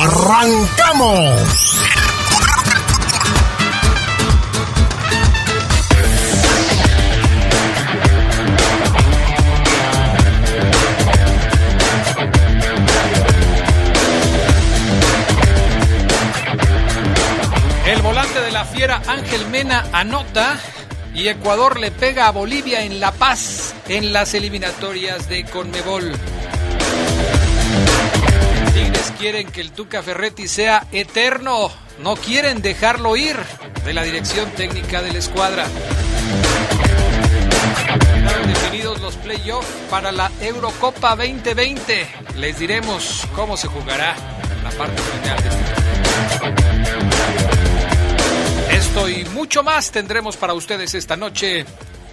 ¡Arrancamos! El volante de la fiera Ángel Mena anota y Ecuador le pega a Bolivia en La Paz en las eliminatorias de Conmebol. Quieren que el Tuca Ferretti sea eterno, no quieren dejarlo ir de la dirección técnica de la escuadra. Quedaron definidos los playoffs para la Eurocopa 2020. Les diremos cómo se jugará la parte final este esto y mucho más tendremos para ustedes esta noche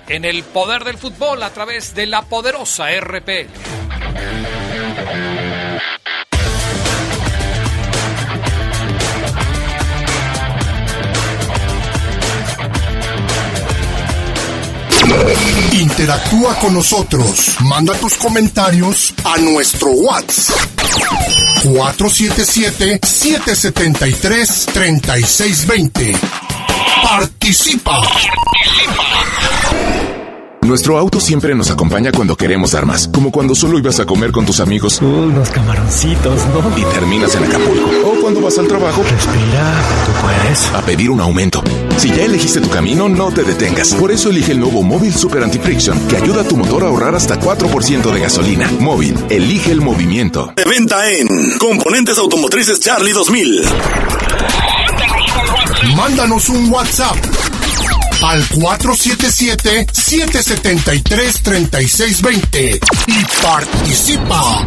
en el poder del fútbol a través de la poderosa RPL. Interactúa con nosotros. Manda tus comentarios a nuestro WhatsApp. 477-773-3620. Participa. Nuestro auto siempre nos acompaña cuando queremos dar más, como cuando solo ibas a comer con tus amigos Unos camaroncitos, ¿no? y terminas en Acapulco, o cuando vas al trabajo Respira, tú puedes. a pedir un aumento. Si ya elegiste tu camino, no te detengas. Por eso elige el nuevo Móvil Super Anti-Friction, que ayuda a tu motor a ahorrar hasta 4% de gasolina. Móvil, elige el movimiento. De venta en Componentes Automotrices Charlie 2000. Mándanos un WhatsApp al 477-773-3620 y participa.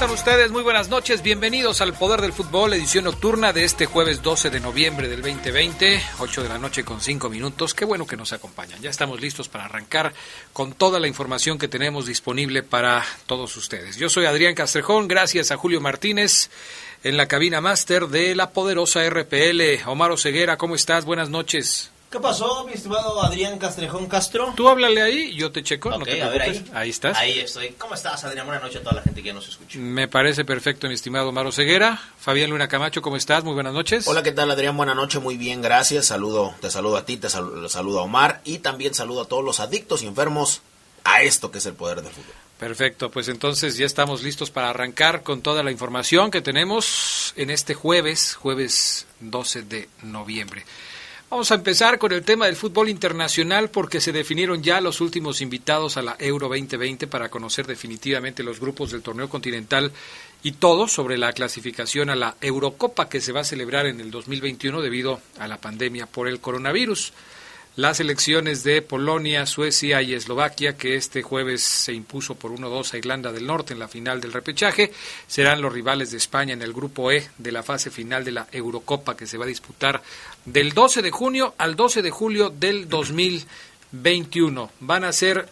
Están ustedes? Muy buenas noches. Bienvenidos al Poder del Fútbol, edición nocturna de este jueves 12 de noviembre del 2020, 8 de la noche con 5 minutos. Qué bueno que nos acompañan. Ya estamos listos para arrancar con toda la información que tenemos disponible para todos ustedes. Yo soy Adrián Castrejón, gracias a Julio Martínez en la cabina máster de la poderosa RPL. Omar Ceguera, ¿cómo estás? Buenas noches. ¿Qué pasó, mi estimado Adrián Castrejón Castro? Tú háblale ahí, yo te checo, no Ok, te a ver preocupes. ahí. estás. Ahí estoy. ¿Cómo estás, Adrián? Buenas noches a toda la gente que nos escucha. Me parece perfecto, mi estimado Maro Ceguera. Fabián Luna Camacho, ¿cómo estás? Muy buenas noches. Hola, ¿qué tal Adrián? Buenas noches, muy bien, gracias. Saludo, te saludo a ti, te sal- saludo a Omar y también saludo a todos los adictos y enfermos a esto que es el poder del fútbol. Perfecto, pues entonces ya estamos listos para arrancar con toda la información que tenemos en este jueves, jueves 12 de noviembre. Vamos a empezar con el tema del fútbol internacional porque se definieron ya los últimos invitados a la Euro 2020 para conocer definitivamente los grupos del torneo continental y todo sobre la clasificación a la Eurocopa que se va a celebrar en el 2021 debido a la pandemia por el coronavirus. Las elecciones de Polonia, Suecia y Eslovaquia, que este jueves se impuso por 1-2 a Irlanda del Norte en la final del repechaje, serán los rivales de España en el grupo E de la fase final de la Eurocopa que se va a disputar del 12 de junio al 12 de julio del 2021. Van a ser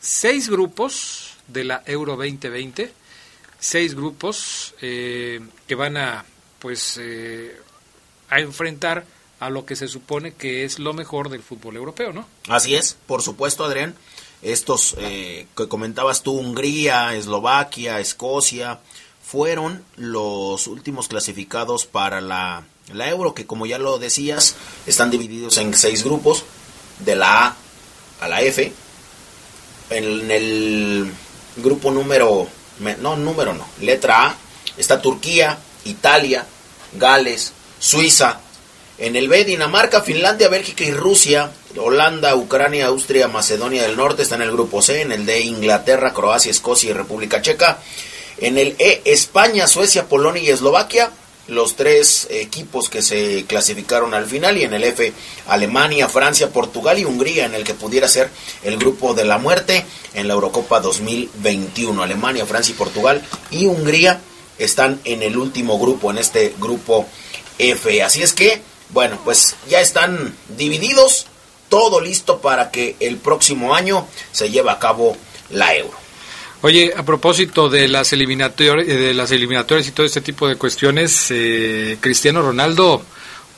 seis grupos de la Euro 2020, seis grupos eh, que van a pues eh, a enfrentar a lo que se supone que es lo mejor del fútbol europeo, ¿no? Así es, por supuesto, Adrián. Estos eh, que comentabas tú, Hungría, Eslovaquia, Escocia, fueron los últimos clasificados para la, la Euro, que como ya lo decías, están divididos en seis grupos, de la A a la F. En el grupo número, me- no, número no, letra A, está Turquía, Italia, Gales, Suiza, En el B, Dinamarca, Finlandia, Bélgica y Rusia. Holanda, Ucrania, Austria, Macedonia del Norte está en el grupo C. En el D, Inglaterra, Croacia, Escocia y República Checa. En el E, España, Suecia, Polonia y Eslovaquia. Los tres equipos que se clasificaron al final. Y en el F, Alemania, Francia, Portugal y Hungría, en el que pudiera ser el grupo de la muerte en la Eurocopa 2021. Alemania, Francia y Portugal y Hungría están en el último grupo, en este grupo F. Así es que, bueno, pues ya están divididos, todo listo para que el próximo año se lleve a cabo la Euro. Oye, a propósito de las eliminatorias, de las eliminatorias y todo este tipo de cuestiones, eh, Cristiano Ronaldo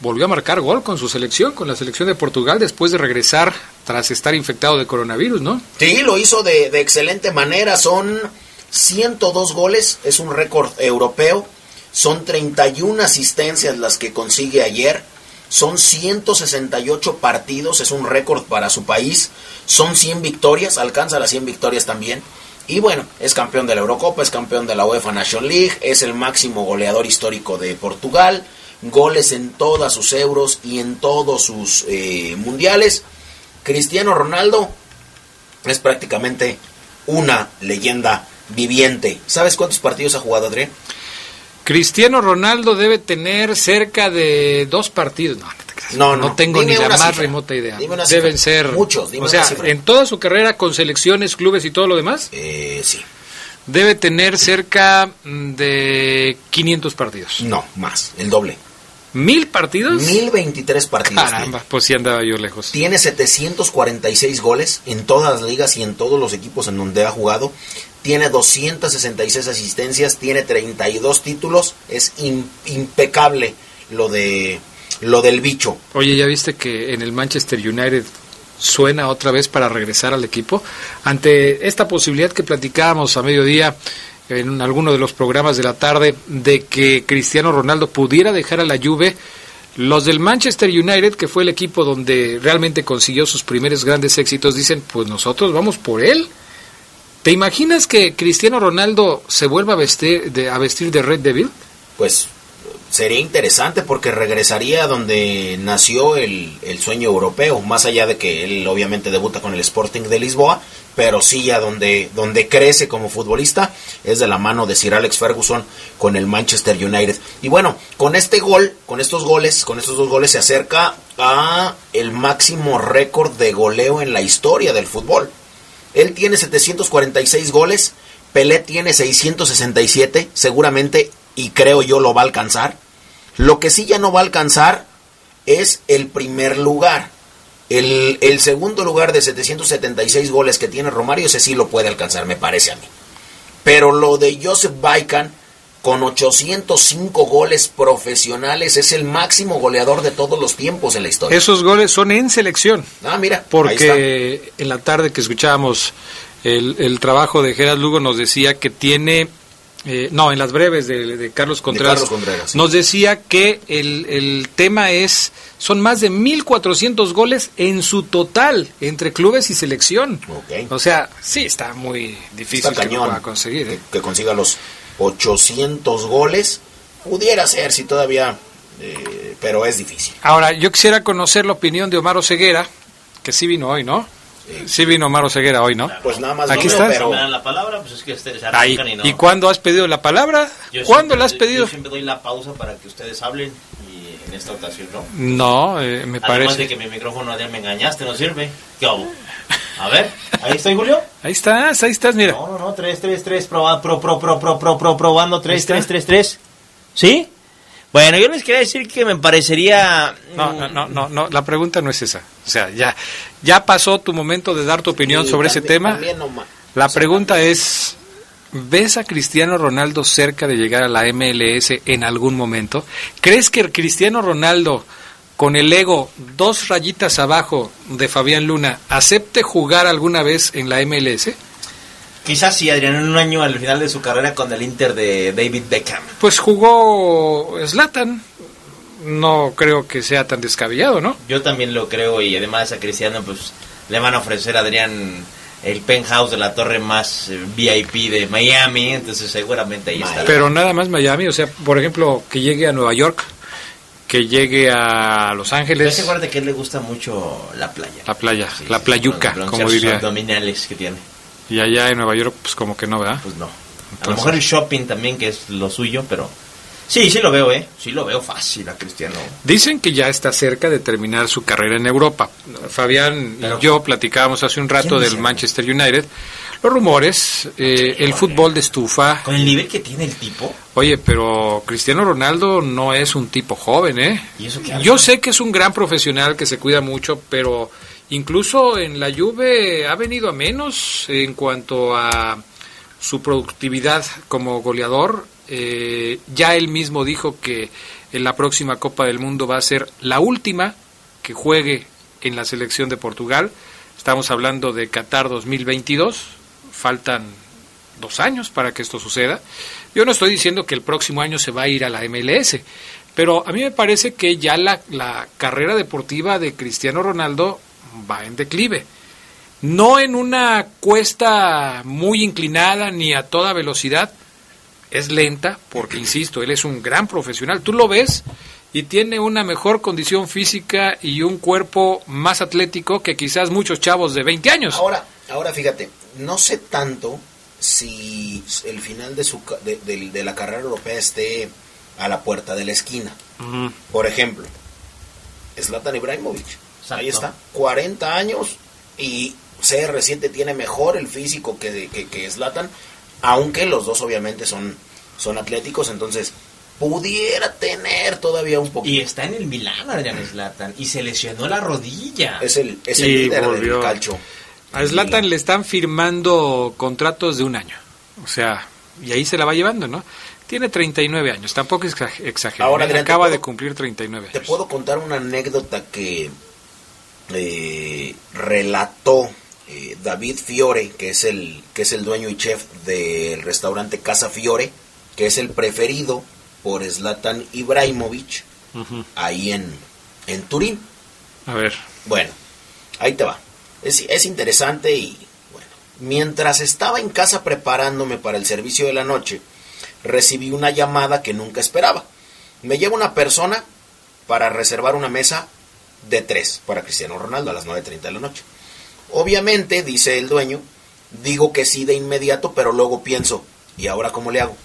volvió a marcar gol con su selección, con la selección de Portugal, después de regresar tras estar infectado de coronavirus, ¿no? Sí, lo hizo de, de excelente manera. Son 102 goles, es un récord europeo. Son 31 asistencias las que consigue ayer. Son 168 partidos, es un récord para su país. Son 100 victorias, alcanza las 100 victorias también. Y bueno, es campeón de la Eurocopa, es campeón de la UEFA Nation League, es el máximo goleador histórico de Portugal. Goles en todas sus euros y en todos sus eh, mundiales. Cristiano Ronaldo es prácticamente una leyenda viviente. ¿Sabes cuántos partidos ha jugado, Adrián? Cristiano Ronaldo debe tener cerca de dos partidos. No, no. No, no. tengo Dime ni la más cifra. remota idea. Dime una cifra. Deben ser Muchos, dime O sea, una cifra. en toda su carrera con selecciones, clubes y todo lo demás, Eh, sí. debe tener cerca mm, de 500 partidos. No, más, el doble. ¿Mil partidos? 1023 partidos. Caramba, pues sí andaba yo lejos. Tiene 746 goles en todas las ligas y en todos los equipos en donde ha jugado. Tiene 266 asistencias, tiene 32 títulos. Es im- impecable lo de lo del bicho. Oye, ¿ya viste que en el Manchester United suena otra vez para regresar al equipo? Ante esta posibilidad que platicábamos a mediodía en alguno de los programas de la tarde de que Cristiano Ronaldo pudiera dejar a la Juve, los del Manchester United, que fue el equipo donde realmente consiguió sus primeros grandes éxitos, dicen, pues nosotros vamos por él. ¿Te imaginas que Cristiano Ronaldo se vuelva a vestir de, a vestir de Red Devil? Pues sería interesante porque regresaría a donde nació el, el sueño europeo, más allá de que él obviamente debuta con el Sporting de Lisboa, pero sí a donde, donde crece como futbolista es de la mano de Sir Alex Ferguson con el Manchester United. Y bueno, con este gol, con estos goles, con estos dos goles se acerca a el máximo récord de goleo en la historia del fútbol. Él tiene 746 goles, Pelé tiene 667, seguramente y creo yo lo va a alcanzar. Lo que sí ya no va a alcanzar es el primer lugar. El, el segundo lugar de 776 goles que tiene Romario, ese sí lo puede alcanzar, me parece a mí. Pero lo de Joseph Baikan, con 805 goles profesionales, es el máximo goleador de todos los tiempos en la historia. Esos goles son en selección. Ah, mira. Porque en la tarde que escuchábamos el, el trabajo de Gerard Lugo nos decía que tiene, eh, no, en las breves de, de Carlos Contreras, Carlos Contreras, sí. nos decía que el, el tema es, son más de 1.400 goles en su total entre clubes y selección. Ok. O sea, sí está muy difícil Está que pueda conseguir. ¿eh? que, que consiga los 800 goles. Pudiera ser, si todavía, eh, pero es difícil. Ahora, yo quisiera conocer la opinión de Omar Ceguera, que sí vino hoy, ¿no? Sí vino Omar Ceguera hoy, ¿no? Pues nada más Aquí vino, estás. pero me dan la palabra, pues es que se Ahí. y no. ¿Y cuándo has pedido la palabra? Yo ¿Cuándo siempre- la has pedido? Yo siempre doy la pausa para que ustedes hablen y en esta ocasión no. No, eh, me Además de parece. que mi micrófono ya me engañaste, no sirve. ¿Qué hago? A ver, ahí estoy, Julio. Ahí estás, ahí estás, mira. No, no, no, 3, 3, 3, proba, pro, pro, pro, pro, pro, pro, probando, 3, está. 3, 3, 3. ¿Sí? Bueno, yo les quería decir que me parecería... No, no, no, no, no, la pregunta no es esa. O sea, ya, ya pasó tu momento de dar tu opinión sobre ese tema. no La o sea, pregunta es, ¿ves a Cristiano Ronaldo cerca de llegar a la MLS en algún momento? ¿Crees que Cristiano Ronaldo, con el ego dos rayitas abajo de Fabián Luna, acepte jugar alguna vez en la MLS? Quizás sí, Adrián, en un año al final de su carrera con el Inter de David Beckham. Pues jugó Zlatan. No creo que sea tan descabellado, ¿no? Yo también lo creo y además a Cristiano pues le van a ofrecer a Adrián el penthouse de la torre más eh, VIP de Miami, entonces seguramente ahí estará. Pero nada más Miami, o sea, por ejemplo, que llegue a Nueva York, que llegue a Los Ángeles, se acuerda que a él le gusta mucho la playa. la playa, Sí, la sí, playuca, como diría. abdominales que tiene. Y allá en Nueva York, pues como que no, ¿verdad? Pues no. A lo mejor el shopping también, que es lo suyo, pero... Sí, sí lo veo, ¿eh? Sí lo veo fácil a Cristiano. Dicen que ya está cerca de terminar su carrera en Europa. Fabián Pero- y yo platicábamos hace un rato ¿Quién del? Manchester United. Los rumores, eh, el fútbol de estufa. Con el nivel que tiene el tipo, Oye, pero Cristiano Ronaldo no es un tipo joven, ¿eh? ¿Y eso qué hace? Yo sé que es un gran profesional que se cuida mucho, pero incluso en la Juve ha venido a menos en cuanto a su productividad como goleador. Eh, ya él mismo dijo que en la próxima Copa del Mundo va a ser la última que juegue en la selección de Portugal. Estamos hablando de Qatar 2022. Faltan dos años para que esto suceda. Yo no estoy diciendo que el próximo año se va a ir a la MLS, pero a mí me parece que ya la, la carrera deportiva de Cristiano Ronaldo va en declive. No en una cuesta muy inclinada ni a toda velocidad, es lenta, porque insisto, él es un gran profesional. Tú lo ves y tiene una mejor condición física y un cuerpo más atlético que quizás muchos chavos de 20 años. Ahora, ahora fíjate, no sé tanto si el final de, su, ca- de, de- de la carrera europea esté a la puerta de la esquina. Por ejemplo, Zlatan Ibrahimovic. Exacto. Ahí está, 40 años y CR7 tiene mejor el físico que, que, que Zlatan, aunque los dos obviamente son, son atléticos, entonces pudiera tener todavía un poquito. Y está en el Milán, Adrián Slatan. Y se lesionó la rodilla. Es el, es el Y líder volvió. del calcio. A Zlatan le están firmando contratos de un año. O sea, y ahí se la va llevando, ¿no? Tiene 39 años, tampoco es exa- exagerado. Ahora, Él Adrián, te acaba puedo- de cumplir 39 Te puedo contar una anécdota que eh, relató eh, David Fiore, que es el que es el dueño y chef del restaurante Casa Fiore, que es el preferido por Zlatan Ibrahimovic ahí en, en Turín. A ver, Bueno, ahí te va. Es, es interesante y bueno. Mientras estaba en casa preparándome para el servicio de la noche, recibí una llamada que nunca esperaba. Me lleva una persona para reservar una mesa de tres para Cristiano Ronaldo a las 9.30 de la noche. Obviamente, dice el dueño, digo que sí de inmediato, pero luego pienso, ¿y ahora cómo le hago?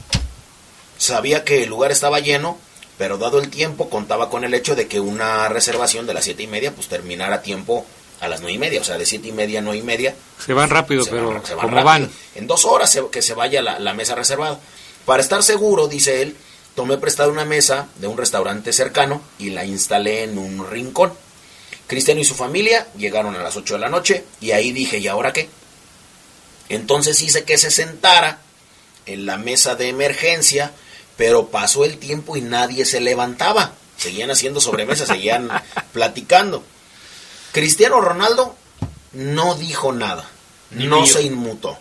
Sabía que el lugar estaba lleno, pero dado el tiempo contaba con el hecho de que una reservación de las siete y media pues terminara a tiempo a las nueve y media, o sea de siete y media a nueve y media. se van rápido, se pero van- se van como rápido. van. En dos horas se- que se vaya la, la mesa reservada. Para estar seguro, dice él, tomé prestada una mesa de un restaurante cercano y la instalé en un rincón. Cristiano y su familia llegaron a las 8 de la noche y ahí dije, ¿y ahora qué? Entonces hice que se sentara en la mesa de emergencia, pero pasó el tiempo y nadie se levantaba. Seguían haciendo sobremesa, seguían platicando. Cristiano Ronaldo no dijo nada, Ni no mío. se inmutó.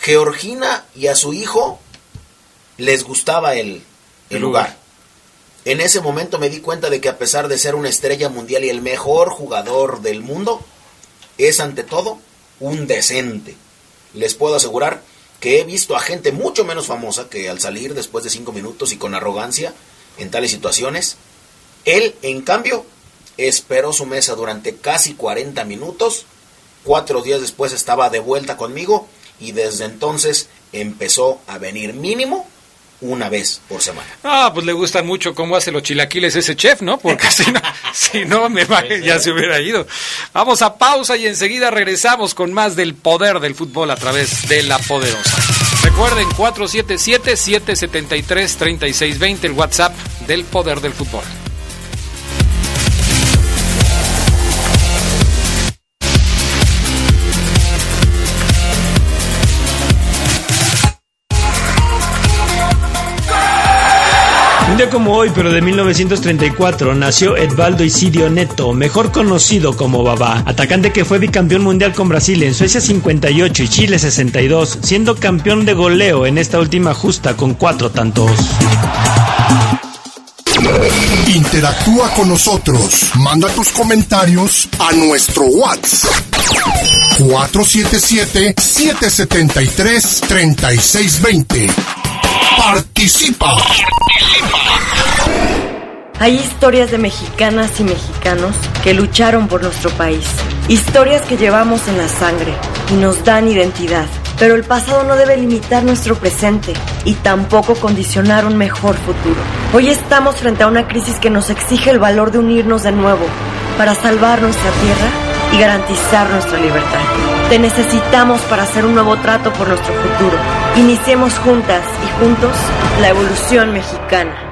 Georgina y a su hijo les gustaba el, el El lugar. lugar. En ese momento me di cuenta de que a pesar de ser una estrella mundial y el mejor jugador del mundo, es ante todo un decente. Les puedo asegurar que he visto a gente mucho menos famosa que al salir después de cinco minutos y con arrogancia en tales situaciones, él, en cambio, esperó su mesa durante casi 40 minutos, cuatro días después estaba de vuelta conmigo y desde entonces empezó a venir mínimo una vez por semana. Ah, pues le gustan mucho cómo hace los chilaquiles ese chef, ¿no? Porque si no, si no me va- ya se hubiera ido. Vamos a pausa y enseguida regresamos con más del poder del fútbol a través de la poderosa. Recuerden 477-773-3620, el WhatsApp del poder del fútbol. Un día como hoy, pero de 1934, nació Edvaldo Isidio Neto, mejor conocido como Babá, atacante que fue bicampeón mundial con Brasil en Suecia 58 y Chile 62, siendo campeón de goleo en esta última justa con cuatro tantos. Interactúa con nosotros. Manda tus comentarios a nuestro WhatsApp. 477-773-3620. Participa. Hay historias de mexicanas y mexicanos que lucharon por nuestro país. Historias que llevamos en la sangre y nos dan identidad. Pero el pasado no debe limitar nuestro presente y tampoco condicionar un mejor futuro. Hoy estamos frente a una crisis que nos exige el valor de unirnos de nuevo para salvar nuestra tierra y garantizar nuestra libertad. Te necesitamos para hacer un nuevo trato por nuestro futuro. Iniciemos juntas y juntos la evolución mexicana.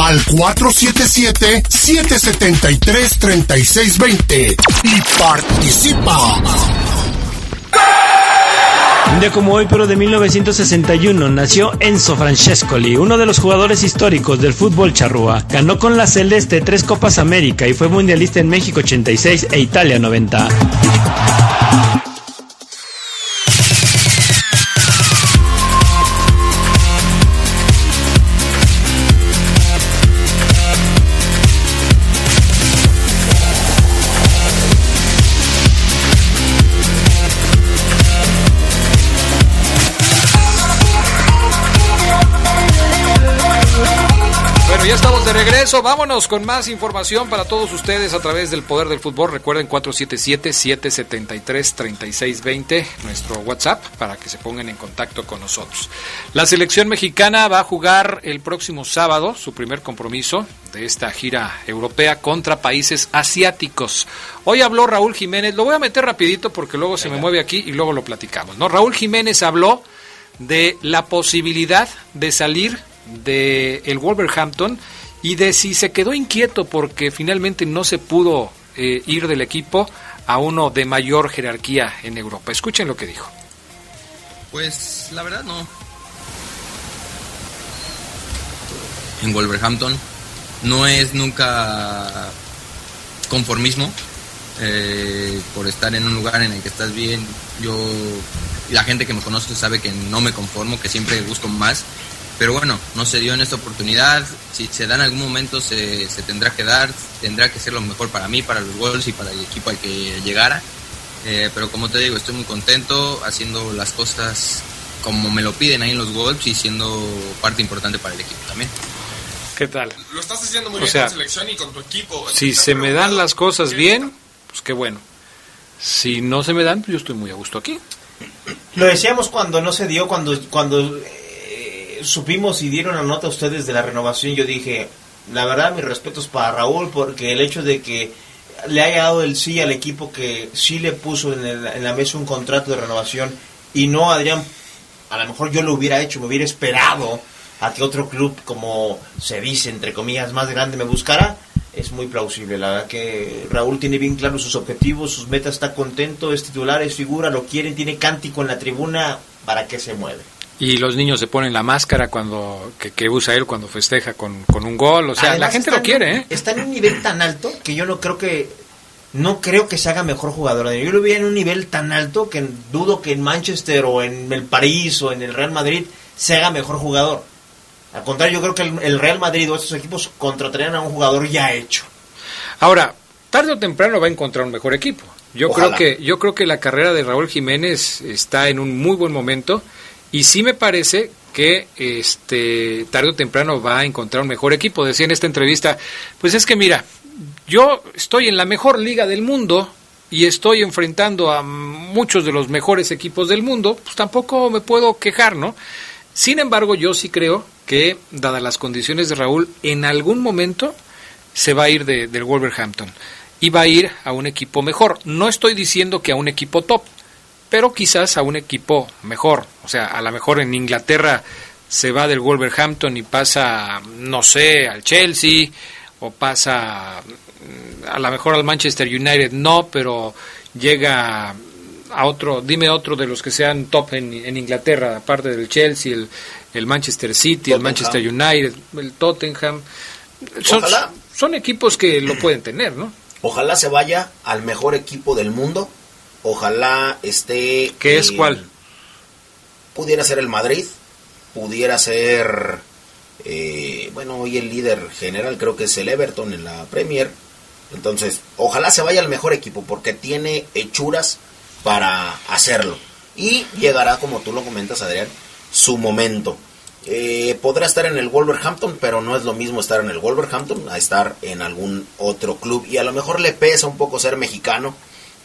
al 477-773-3620 y participa. Un día como hoy, pero de 1961, nació Enzo Francescoli, uno de los jugadores históricos del fútbol charrúa. Ganó con la Celeste tres Copas América y fue mundialista en México 86 e Italia 90. Regreso, vámonos con más información para todos ustedes a través del Poder del Fútbol. Recuerden 477-773-3620, nuestro WhatsApp, para que se pongan en contacto con nosotros. La selección mexicana va a jugar el próximo sábado su primer compromiso de esta gira europea contra países asiáticos. Hoy habló Raúl Jiménez, lo voy a meter rapidito porque luego se me mueve aquí y luego lo platicamos. ¿no? Raúl Jiménez habló de la posibilidad de salir de el Wolverhampton y de si se quedó inquieto porque finalmente no se pudo eh, ir del equipo a uno de mayor jerarquía en Europa. Escuchen lo que dijo. Pues la verdad no. En Wolverhampton no es nunca conformismo eh, por estar en un lugar en el que estás bien. Yo, la gente que me conoce sabe que no me conformo, que siempre busco más pero bueno, no se dio en esta oportunidad. Si se da en algún momento, se, tendrá que dar. Tendrá que ser lo mejor para mí, para los Wolves y para el equipo al que llegara. Eh, pero como te digo, estoy muy contento haciendo las cosas como me lo piden ahí en los Wolves y siendo parte importante para el equipo también. ¿Qué tal? Lo estás haciendo muy bien con selección y con tu equipo. Si se me dan las cosas bien, pues qué bueno. Si no se me dan, pues yo estoy muy a gusto aquí. Lo decíamos cuando no se dio, cuando, cuando supimos y dieron la nota a ustedes de la renovación, yo dije, la verdad, mis respetos para Raúl, porque el hecho de que le haya dado el sí al equipo que sí le puso en, la mesa un contrato de renovación y no Adrián, a lo mejor yo lo hubiera hecho, me hubiera esperado a que otro club, como se dice, entre comillas, más grande me buscara, es muy plausible. La verdad que Raúl tiene bien claros sus objetivos, sus metas, está contento, es titular, es figura, lo quieren, tiene cántico en la tribuna, ¿para que se mueve? Y los niños se ponen la máscara cuando que, usa él cuando festeja con, un gol. O sea, la gente lo quiere. ¿eh? Está en un nivel tan alto que yo no creo que no creo que se haga mejor jugador. Yo lo vi en un nivel tan alto que dudo que en Manchester o en el París o en el Real Madrid se haga mejor jugador. Al contrario, yo creo que el, Real Madrid o estos equipos contratarían a un jugador ya hecho. Ahora, tarde o temprano va a encontrar un mejor equipo. Yo creo que yo creo que la carrera de Raúl Jiménez está en un muy buen momento y sí me parece que este tarde o temprano va a encontrar un mejor equipo. Decía en esta entrevista, pues es que mira, yo estoy en la mejor liga del mundo y estoy enfrentando a muchos de los mejores equipos del mundo, pues tampoco me puedo quejar, ¿no? Sin embargo, yo sí creo que, dadas las condiciones de Raúl, en algún momento se va a ir del Wolverhampton. y va a ir a un equipo mejor. No estoy diciendo que a un equipo top, pero quizás a un equipo mejor. O sea, a lo mejor en Inglaterra se va del Wolverhampton y pasa, no sé, al Chelsea o pasa mm, a lo mejor al Manchester United, no, pero llega a otro, dime otro de los que sean top en, Inglaterra, aparte del Chelsea, el, el Manchester City, el Manchester United, el Tottenham. Son, son equipos que lo pueden tener, ¿no? Ojalá se vaya al mejor equipo del mundo. Ojalá esté. ¿Qué es cuál? Pudiera ser el Madrid. Pudiera ser. Eh, bueno, hoy el líder general creo que es el Everton en la Premier. Entonces, ojalá se vaya al mejor equipo porque tiene hechuras para hacerlo. Y llegará, como tú lo comentas, Adrián, su momento. Eh, podrá estar en el Wolverhampton, pero no es lo mismo estar en el Wolverhampton a estar en algún otro club. Y a lo mejor le pesa un poco ser mexicano,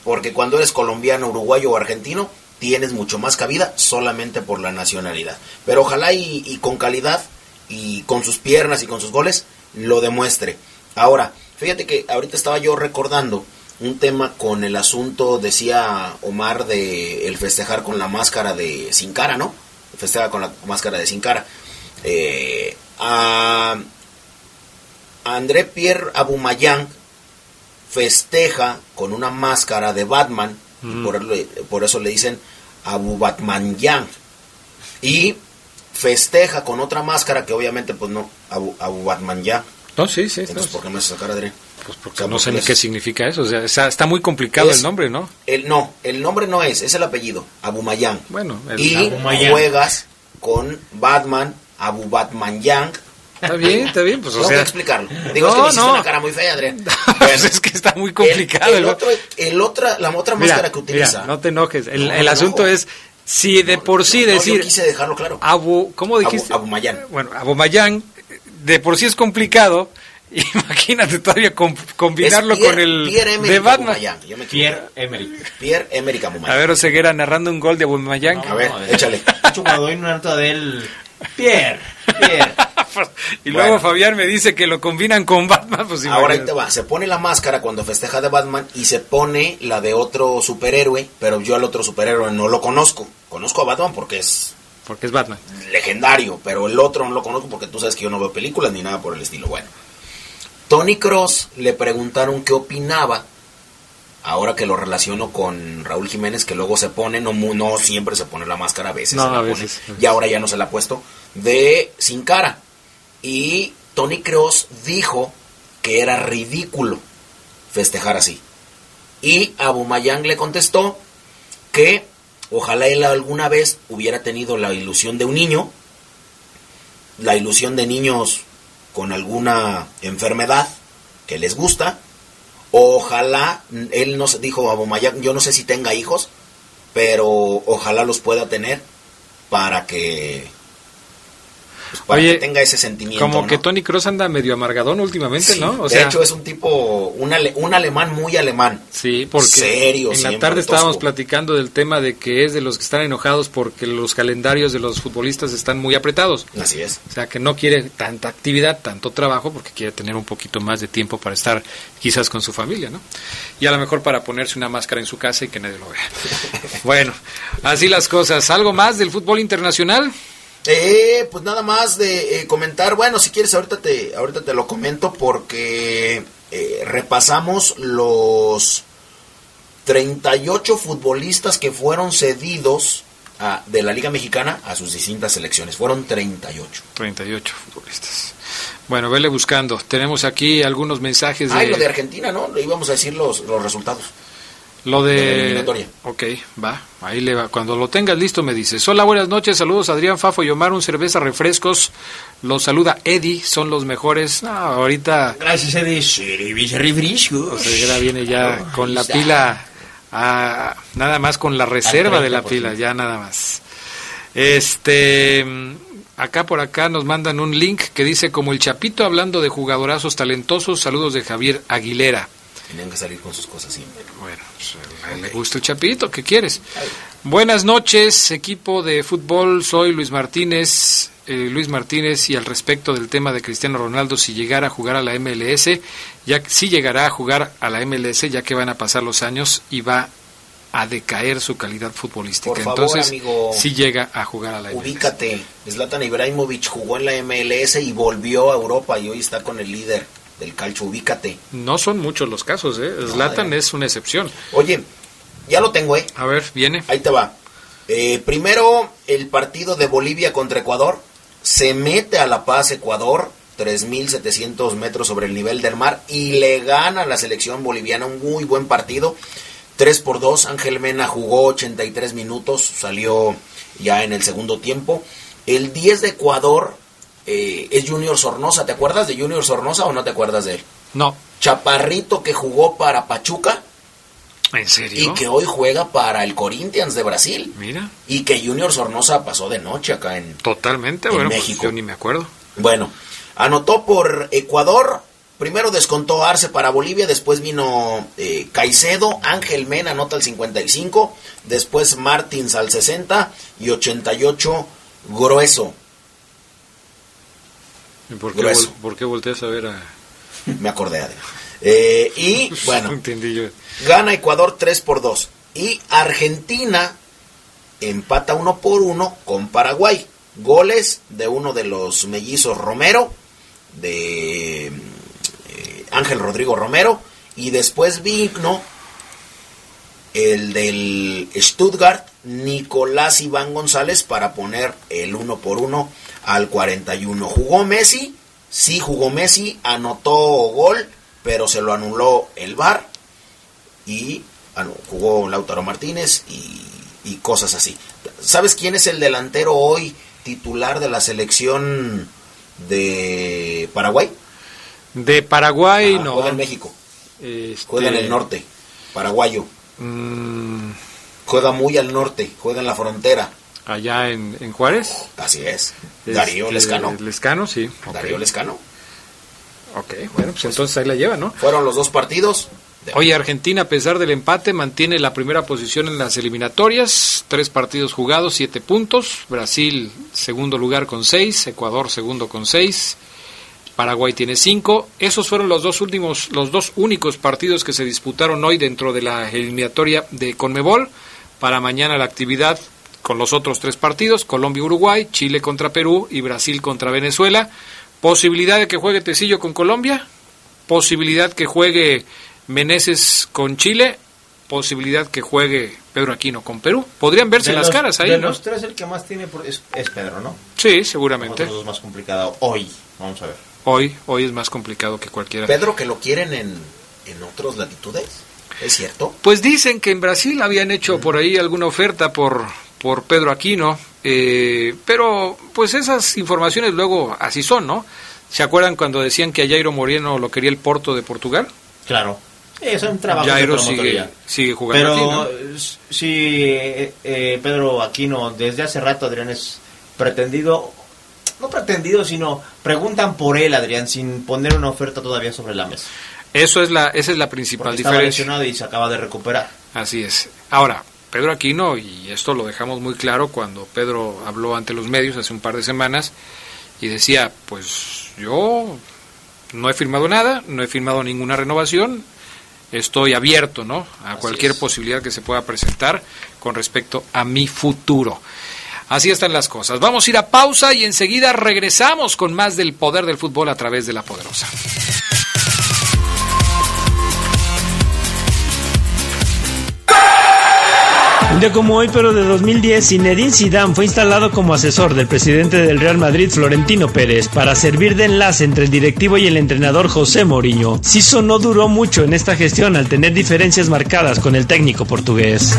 porque cuando eres colombiano, uruguayo o argentino, tienes mucho más cabida solamente por la nacionalidad. Pero ojalá y, con calidad y con sus piernas y con sus goles lo demuestre. Ahora, fíjate que ahorita estaba yo recordando un tema con el asunto, decía Omar, de el festejar con la máscara de sin cara, ¿no? festeja con la máscara de Sin Cara. Eh, a, André Pierre Abumayang festeja con una máscara de Batman, mm. por, eso le dicen Abu Batman Yang. Y festeja con otra máscara que obviamente pues no, Abu, Batman Yang. No, sí, sí. Entonces, ¿por qué me hace sacar Adrián? Pues porque no sé ni qué significa eso. O sea, está, muy complicado el nombre, ¿no? El, no, el nombre no es, es el apellido, Abumayang. Bueno, el y juegas con Batman, Abu Batman Yang. Está bien, está bien, pues o sea... explicarlo. Digo, es que me no. una cara muy fea, Adrián. Pues es que está muy complicado. El, otro, el otra, la otra máscara que utiliza... Mira, no te enojes. El, el asunto es si de por sí decir... Yo quise dejarlo claro. Abu, ¿cómo dijiste? Abu, Mayan. Bueno, Abu Mayan, de por sí es complicado. Imagínate todavía combinarlo con el Pierre de Batman. Pierre Emerick. Pierre Emerick A ver, Oseguera narrando un gol de Aubameyang. a ver, échale. Cuando hay una nota de él, Pierre, Pierre. y luego Fabián me dice que lo combinan con Batman. Pues Ahora ahí te va, se pone la máscara cuando festeja de Batman y se pone la de otro superhéroe, pero yo al otro superhéroe no lo conozco. Conozco a Batman porque es... Porque es Batman. Legendario, pero el otro no lo conozco porque tú sabes que yo no veo películas ni nada por el estilo. Bueno. Tony Cross le preguntaron qué opinaba, ahora que lo relaciono con Raúl Jiménez, que luego se pone, no, no siempre se pone la máscara, a veces, a veces, y ahora ya no se la ha puesto, de Sin Cara. Y Tony Cross dijo que era ridículo festejar así. Y Abumayang le contestó que ojalá él alguna vez hubiera tenido la ilusión de un niño, la ilusión de niños con alguna enfermedad que les gusta. Ojalá, él nos dijo a yo no sé si tenga hijos, pero ojalá los pueda tener para que pues, para que tenga ese sentimiento. Como que Tony Cross anda medio amargadón últimamente, ¿no? O de hecho, es un tipo, un, un alemán muy alemán. Sí, porque Serio, en la tarde estábamos platicando del tema de que es de los que están enojados porque los calendarios de los futbolistas están muy apretados. Así es. O sea, que no quiere tanta actividad, tanto trabajo, porque quiere tener un poquito más de tiempo para estar quizás con su familia, ¿no? Y a lo mejor para ponerse una máscara en su casa y que nadie lo vea. bueno, así las cosas. ¿Algo más del fútbol internacional? Eh, pues nada más de eh, comentar, bueno, si quieres ahorita te, ahorita te lo comento porque eh, repasamos los 38 futbolistas que fueron cedidos a, de la Liga Mexicana a sus distintas selecciones. Fueron 38. 38 futbolistas. Bueno, vele buscando. Tenemos aquí algunos mensajes de... Ah, lo de Argentina, ¿no? Le íbamos a decir los, los resultados. Lo de... ok, va, ahí le va. Cuando lo tengas listo me dices. Hola, buenas noches, saludos Adrián Fafo y Omar, un cerveza, refrescos. Los saluda Eddie, son los mejores. No, ahorita... Gracias Eddie, cerveza, refrescos. O sea, viene ya con la pila, a, nada más con la reserva de la pila, ya nada más. Este... Acá por acá nos mandan un link que dice como el Chapito hablando de jugadorazos talentosos, saludos de Javier Aguilera. Tienen que salir con sus cosas siempre. Bueno, pues, le gusta el chapito, ¿qué quieres? Buenas noches, equipo de fútbol, soy Luis Martínez eh, Luis Martínez y al respecto del tema de Cristiano Ronaldo si llegara a jugar a la MLS, ya sí llegará a jugar a la MLS ya que van a pasar los años y va a decaer su calidad futbolística. Por favor, Entonces, amigo, sí llega a jugar a la MLS. Ubícate. Zlatan Ibrahimovic jugó en la MLS y volvió a Europa y hoy está con el líder del calcio. Ubícate. No son muchos los casos, ¿eh? Zlatan es una excepción. Oye, ya lo tengo, ¿eh? A ver, viene. Ahí te va. Eh, primero, el partido de Bolivia contra Ecuador. Se mete a La Paz, Ecuador, 3.700 metros sobre el nivel del mar, y le gana a la selección boliviana un muy buen partido. 3 por 2, Ángel Mena jugó 83 minutos, salió ya en el segundo tiempo. El 10 de Ecuador eh, es Junior Sornosa. ¿Te acuerdas de Junior Sornosa o no te acuerdas de él? No. Chaparrito que jugó para Pachuca. ¿En serio? Y que hoy juega para el Corinthians de Brasil. Mira. Y que Junior Sornosa pasó de noche acá en, Totalmente, en bueno, pues México. yo ni me acuerdo. Bueno, anotó por Ecuador. Primero descontó Arce para Bolivia, después vino eh, Caicedo, Ángel Mena anota al 55, después Martins al 60 y 88 Grueso. ¿Y por qué, Grueso. vol- por qué volteas a ver a...? Me acordé de eh, Y bueno, No entendí yo. gana Ecuador 3 por 2. Y Argentina empata 1 por 1 con Paraguay. Goles de uno de los mellizos Romero, de eh, Ángel Rodrigo Romero. Y después vino el del Stuttgart, Nicolás Iván González, para poner el 1 por 1 al 41. Jugó Messi, sí jugó Messi, anotó gol, pero se lo anuló el VAR y ah, no, jugó Lautaro Martínez y, y cosas así. ¿Sabes quién es el delantero hoy titular de la selección de Paraguay? De Paraguay, Ah, no. Juega en México, Este, juega en el norte, paraguayo. mm, Juega muy al norte, juega en la frontera. Allá en, en Juárez. Así es. Este, Darío Lescano. Lescano, sí. Darío Lescano. Ok, bueno, pues entonces ahí la lleva, ¿no? Fueron los dos partidos. Oye, Argentina, a pesar del empate, mantiene la primera posición en las eliminatorias. Tres partidos jugados, siete puntos. Brasil, segundo lugar con seis. Ecuador, segundo con seis. Paraguay tiene cinco. Esos fueron los dos últimos, los dos únicos partidos que se disputaron hoy dentro de la eliminatoria de Conmebol. Para mañana la actividad con los otros tres partidos: Colombia-Uruguay, Chile contra Perú y Brasil contra Venezuela. Posibilidad de que juegue Tecillo con Colombia. Posibilidad que juegue Meneses con Chile. Posibilidad que juegue Pedro Aquino con Perú. Podrían verse De las los- caras ahí, De ¿no? los tres, el que más tiene por- es, es Pedro, ¿no? Sí, seguramente. Otros dos más complicado hoy. Vamos a ver. Hoy, hoy es más complicado que cualquiera. Pedro, que lo quieren en, en otras latitudes. ¿Es cierto? Pues dicen que en Brasil habían hecho por ahí alguna oferta por, por Pedro Aquino, eh, pero pues esas informaciones luego así son, ¿no? ¿Se acuerdan cuando decían que a Jairo Moreno lo quería el Porto de Portugal? Claro. Eh, son trabajos Jairo de sigue, jugando aquí, Pero sí, eh, eh, Pedro Aquino, desde hace rato Adrián es pretendido, no pretendido, sino preguntan por él, Adrián, sin poner una oferta todavía sobre la mesa. Eso es la, esa es la principal Porque estaba diferencia. lesionado y se acaba de recuperar. Así es. Ahora, Pedro Aquino, y esto lo dejamos muy claro cuando Pedro habló ante los medios hace un par de semanas y decía, pues yo no he firmado nada, no he firmado ninguna renovación, estoy abierto, ¿no? A cualquier posibilidad que se pueda presentar con respecto a mi futuro. Así están las cosas. Vamos a ir a pausa y enseguida regresamos con más del poder del fútbol a través de la poderosa. Un día como hoy, pero de 2010, Zinedine Zidane fue instalado como asesor del presidente del Real Madrid, Florentino Pérez, para servir de enlace entre el directivo y el entrenador José Mourinho. Siso no duró mucho en esta gestión al tener diferencias marcadas con el técnico portugués.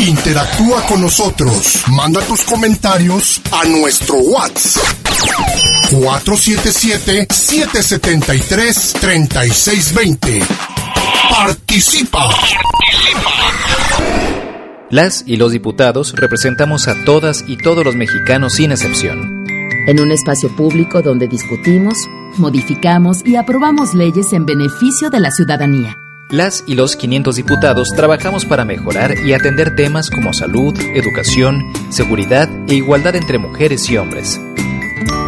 Interactúa con nosotros. Manda tus comentarios a nuestro WhatsApp. 477-773-3620. Participa. Las y los diputados representamos a todas y todos los mexicanos sin excepción. En un espacio público donde discutimos, modificamos y aprobamos leyes en beneficio de la ciudadanía. Las y los 500 diputados trabajamos para mejorar y atender temas como salud, educación, seguridad e igualdad entre mujeres y hombres.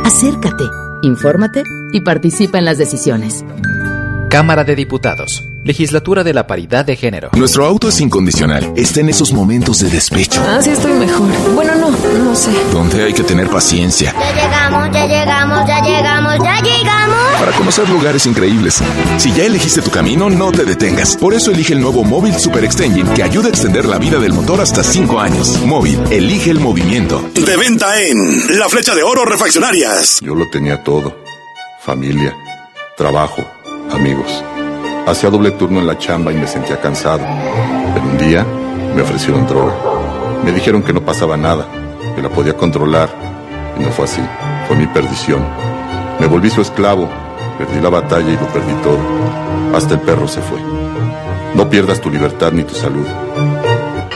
Acércate, infórmate y participa en las decisiones. Cámara de Diputados. Legislatura de la Paridad de Género. Nuestro auto es incondicional. Está en esos momentos de despecho. Ah, sí estoy mejor. Bueno, no, no sé. Donde hay que tener paciencia. Ya llegamos, ya llegamos, ya llegamos, ya llegamos. Para conocer lugares increíbles. Si ya elegiste tu camino, no te detengas. Por eso elige el nuevo Móvil Super Extension que ayuda a extender la vida del motor hasta 5 años. Móvil, elige el movimiento. De venta en La Flecha de Oro Refaccionarias. Yo lo tenía todo. Familia, trabajo amigos. Hacía doble turno en la chamba y me sentía cansado. Pero un día me ofrecieron droga. Me dijeron que no pasaba nada, que la podía controlar. Y no fue así. Fue mi perdición. Me volví su esclavo. Perdí la batalla y lo perdí todo. Hasta el perro se fue. No pierdas tu libertad ni tu salud.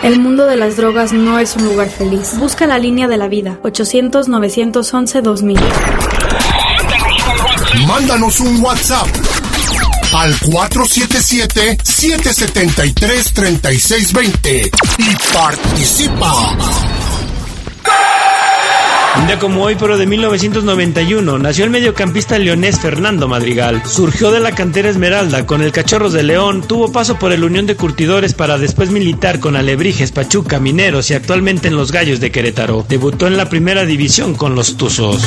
El mundo de las drogas no es un lugar feliz. Busca la línea de la vida. 800-911-2000. Mándanos un WhatsApp al 477-773-3620 y participa. Un día como hoy, pero de 1991, nació el mediocampista leonés Fernando Madrigal. Surgió de la cantera Esmeralda con el Cachorros de León, tuvo paso por el Unión de Curtidores para después militar con Alebrijes, Pachuca, Mineros y actualmente en los Gallos de Querétaro. Debutó en la primera división con los Tuzos.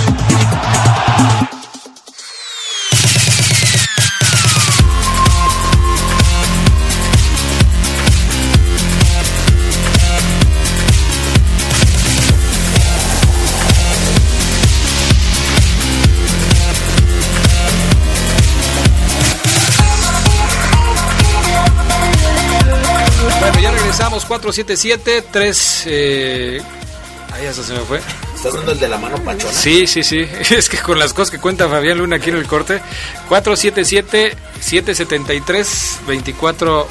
477-3... Eh... Ahí hasta se me fue. ¿Estás dando el de la mano pachona? Sí, sí, sí. Es que con las cosas que cuenta Fabián Luna aquí en el corte. 477-773-24...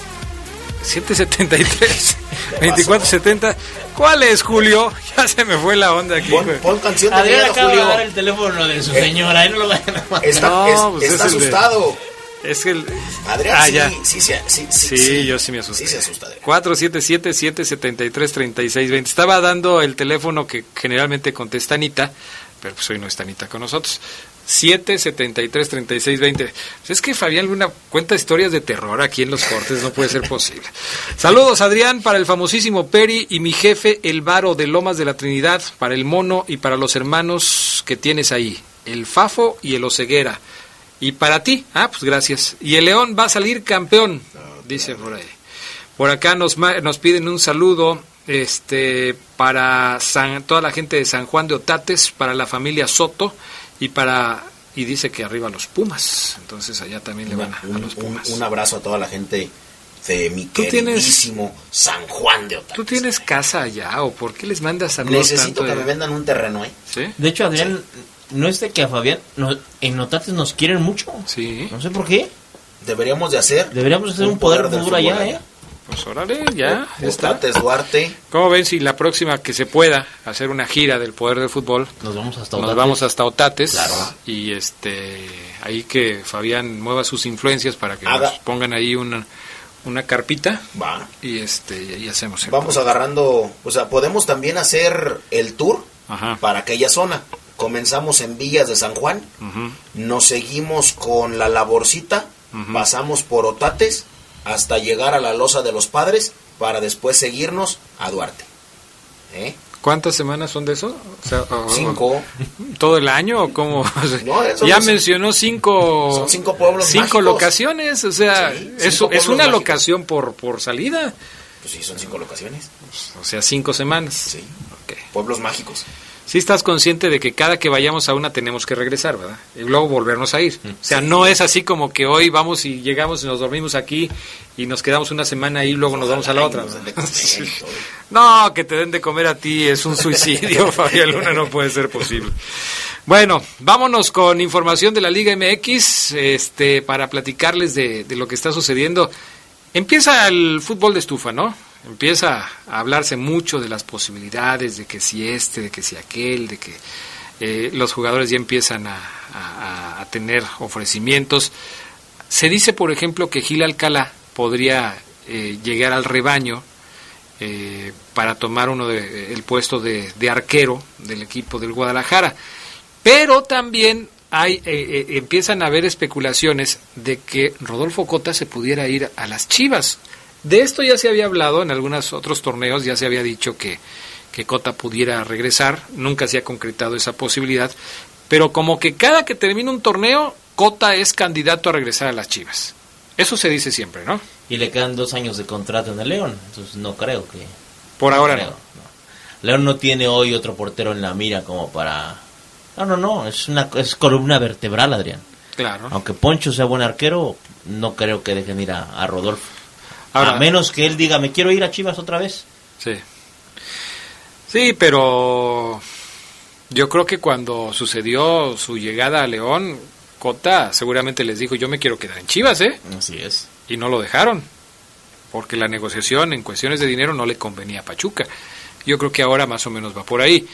773 2470 ¿Cuál es, Julio? Ya se me fue la onda aquí. Pon, pon canción de Adrián miedo, acaba Julio. de dar el teléfono de su señora, ahí no lo vayan a mandar. Está, No, es- pues está es el de- asustado. Es que el... Adrián, Ah, sí, ya. sí, sí, sí, sí, yo sí me asusté. Sí se asusta, Adrián. 477-773-3620. Estaba dando el teléfono que generalmente contesta Anita, pero pues hoy no está Anita con nosotros. 773-3620. Pues es que Fabián Luna cuenta historias de terror aquí en los cortes, no puede ser posible. Saludos, Adrián, para el famosísimo Peri y mi jefe, el Varo de Lomas de la Trinidad, para el Mono y para los hermanos que tienes ahí, el Fafo y el Oceguera. Y para ti, ah, pues gracias. Y el León va a salir campeón, dice por ahí. Por acá nos, ma- nos piden un saludo este para San- toda la gente de San Juan de Otates, para la familia Soto y para y dice que arriba los Pumas. Entonces allá también le van a, a Un, los Pumas. un abrazo a toda la gente de mi ¿Tú tienes- queridísimo San Juan de Otates. ¿Tú tienes casa allá o por qué les mandas saludos Necesito tanto que de- me vendan un terreno, ¿eh? ¿Sí? De hecho, Adrián, ¿no es de que a Fabián no- en Notates nos quieren mucho? Sí. No sé por qué. Deberíamos de hacer Deberíamos hacer un poder del futuro allá, fútbol ¿eh? Pues órale, ya, ya está. Otates, Duarte. ¿Cómo ven si la próxima que se pueda hacer una gira del poder del fútbol? Nos vamos hasta Nos Otates. vamos hasta Otates Claro. y este ahí que Fabián mueva sus influencias para que Haga- nos pongan ahí una una carpita Va. y este y ahí hacemos el Vamos agarrando, o sea, podemos también hacer el tour Ajá. para aquella zona. Comenzamos en Villas de San Juan, nos seguimos con la laborcita, pasamos por Otates hasta llegar a la Loza de los Padres para después seguirnos a Duarte. ¿Eh? ¿Cuántas semanas son de eso? O sea, Cinco. ¿Todo el año o cómo? No, ya no mencionó cinco son cinco pueblos cinco mágicos. locaciones, o sea, Sí, es, una mágicos. locación por por salida, Pues sí, son cinco locaciones. o sea, cinco semanas. Sí, Ok. pueblos mágicos. Sí estás consciente de que cada que vayamos a una tenemos que regresar, ¿verdad? Y luego volvernos a ir. O sea, no es así como que hoy vamos y llegamos y nos dormimos aquí y nos quedamos una semana ahí y luego nos vamos a la otra. ¿no? que te den de comer a ti es un suicidio, Fabián Luna, no puede ser posible. Bueno, vámonos con información de la Liga MX este, para platicarles de, de lo que está sucediendo. Empieza el fútbol de estufa, ¿no? Empieza a hablarse mucho de las posibilidades, de que si este, de que si aquel, de que eh, los jugadores ya empiezan a, tener ofrecimientos. Se dice, por ejemplo, que Gil Alcalá podría eh, llegar al rebaño eh, para tomar uno de, el puesto de, de, arquero del equipo del Guadalajara. Pero también hay, eh, empiezan a haber especulaciones de que Rodolfo Cota se pudiera ir a las Chivas. De esto ya se había hablado en algunos otros torneos, ya se había dicho que, que Cota pudiera regresar, nunca se ha concretado esa posibilidad, pero como que cada que termina un torneo, Cota es candidato a regresar a las Chivas. Eso se dice siempre, ¿no? Y le quedan dos años de contrato en el León, entonces no creo que... Por ahora no. León no tiene hoy otro portero en la mira como para... No, no, no, es una es columna vertebral, Adrián. Claro. Aunque Poncho sea buen arquero, no creo que dejen ir a, Rodolfo. A menos que él diga, me quiero ir a Chivas otra vez. Sí. Sí, pero yo creo que cuando sucedió su llegada a León, Cota seguramente les dijo, yo me quiero quedar en Chivas, ¿eh? Así es. Y no lo dejaron, porque la negociación en cuestiones de dinero no le convenía a Pachuca. Yo creo que ahora más o menos va por ahí.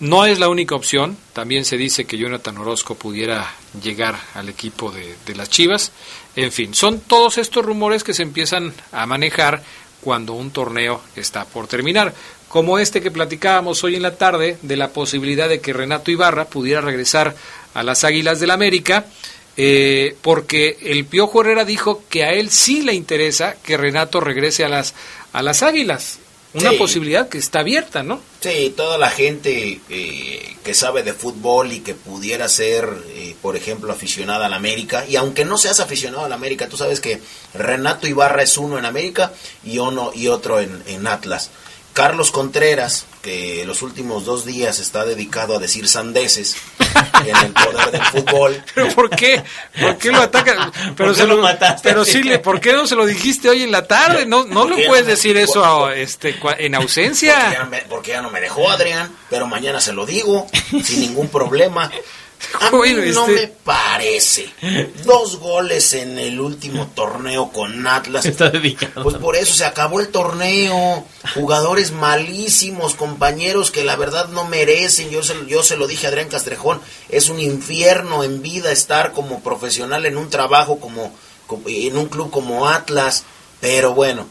No es la única opción, también se dice que Jonathan Orozco pudiera llegar al equipo de, de las Chivas. En fin, son todos estos rumores que se empiezan a manejar cuando un torneo está por terminar como este que platicábamos hoy en la tarde de la posibilidad de que Renato Ibarra pudiera regresar a las Águilas del América, eh, porque el Piojo Herrera dijo que a él sí le interesa que Renato regrese a las, a las Águilas. Una posibilidad que está abierta, ¿no? Sí, toda la gente eh, que sabe de fútbol y que pudiera ser, eh, por ejemplo, aficionada al América, y aunque no seas aficionado al América, tú sabes que Renato Ibarra es uno en América y uno y otro en, en Atlas. Carlos Contreras, que los últimos dos días está dedicado a decir sandeces en el poder del fútbol. ¿Pero por qué? ¿Por qué lo ataca? Pero se lo, mataste. Pero sí, ¿por qué no se lo dijiste hoy en la tarde? No, no lo puedes decir eso este, en ausencia. porque ya no me dejó Adrián, pero mañana se lo digo sin ningún problema. A mí no este me parece. Dos goles en el último torneo con Atlas. Está dedicado. Pues por eso se acabó el torneo. Jugadores malísimos, compañeros que la verdad no merecen. Yo se, yo se lo dije a Adrián Castrejón. Es un infierno en vida estar como profesional en un trabajo como, en un club como Atlas. Pero bueno,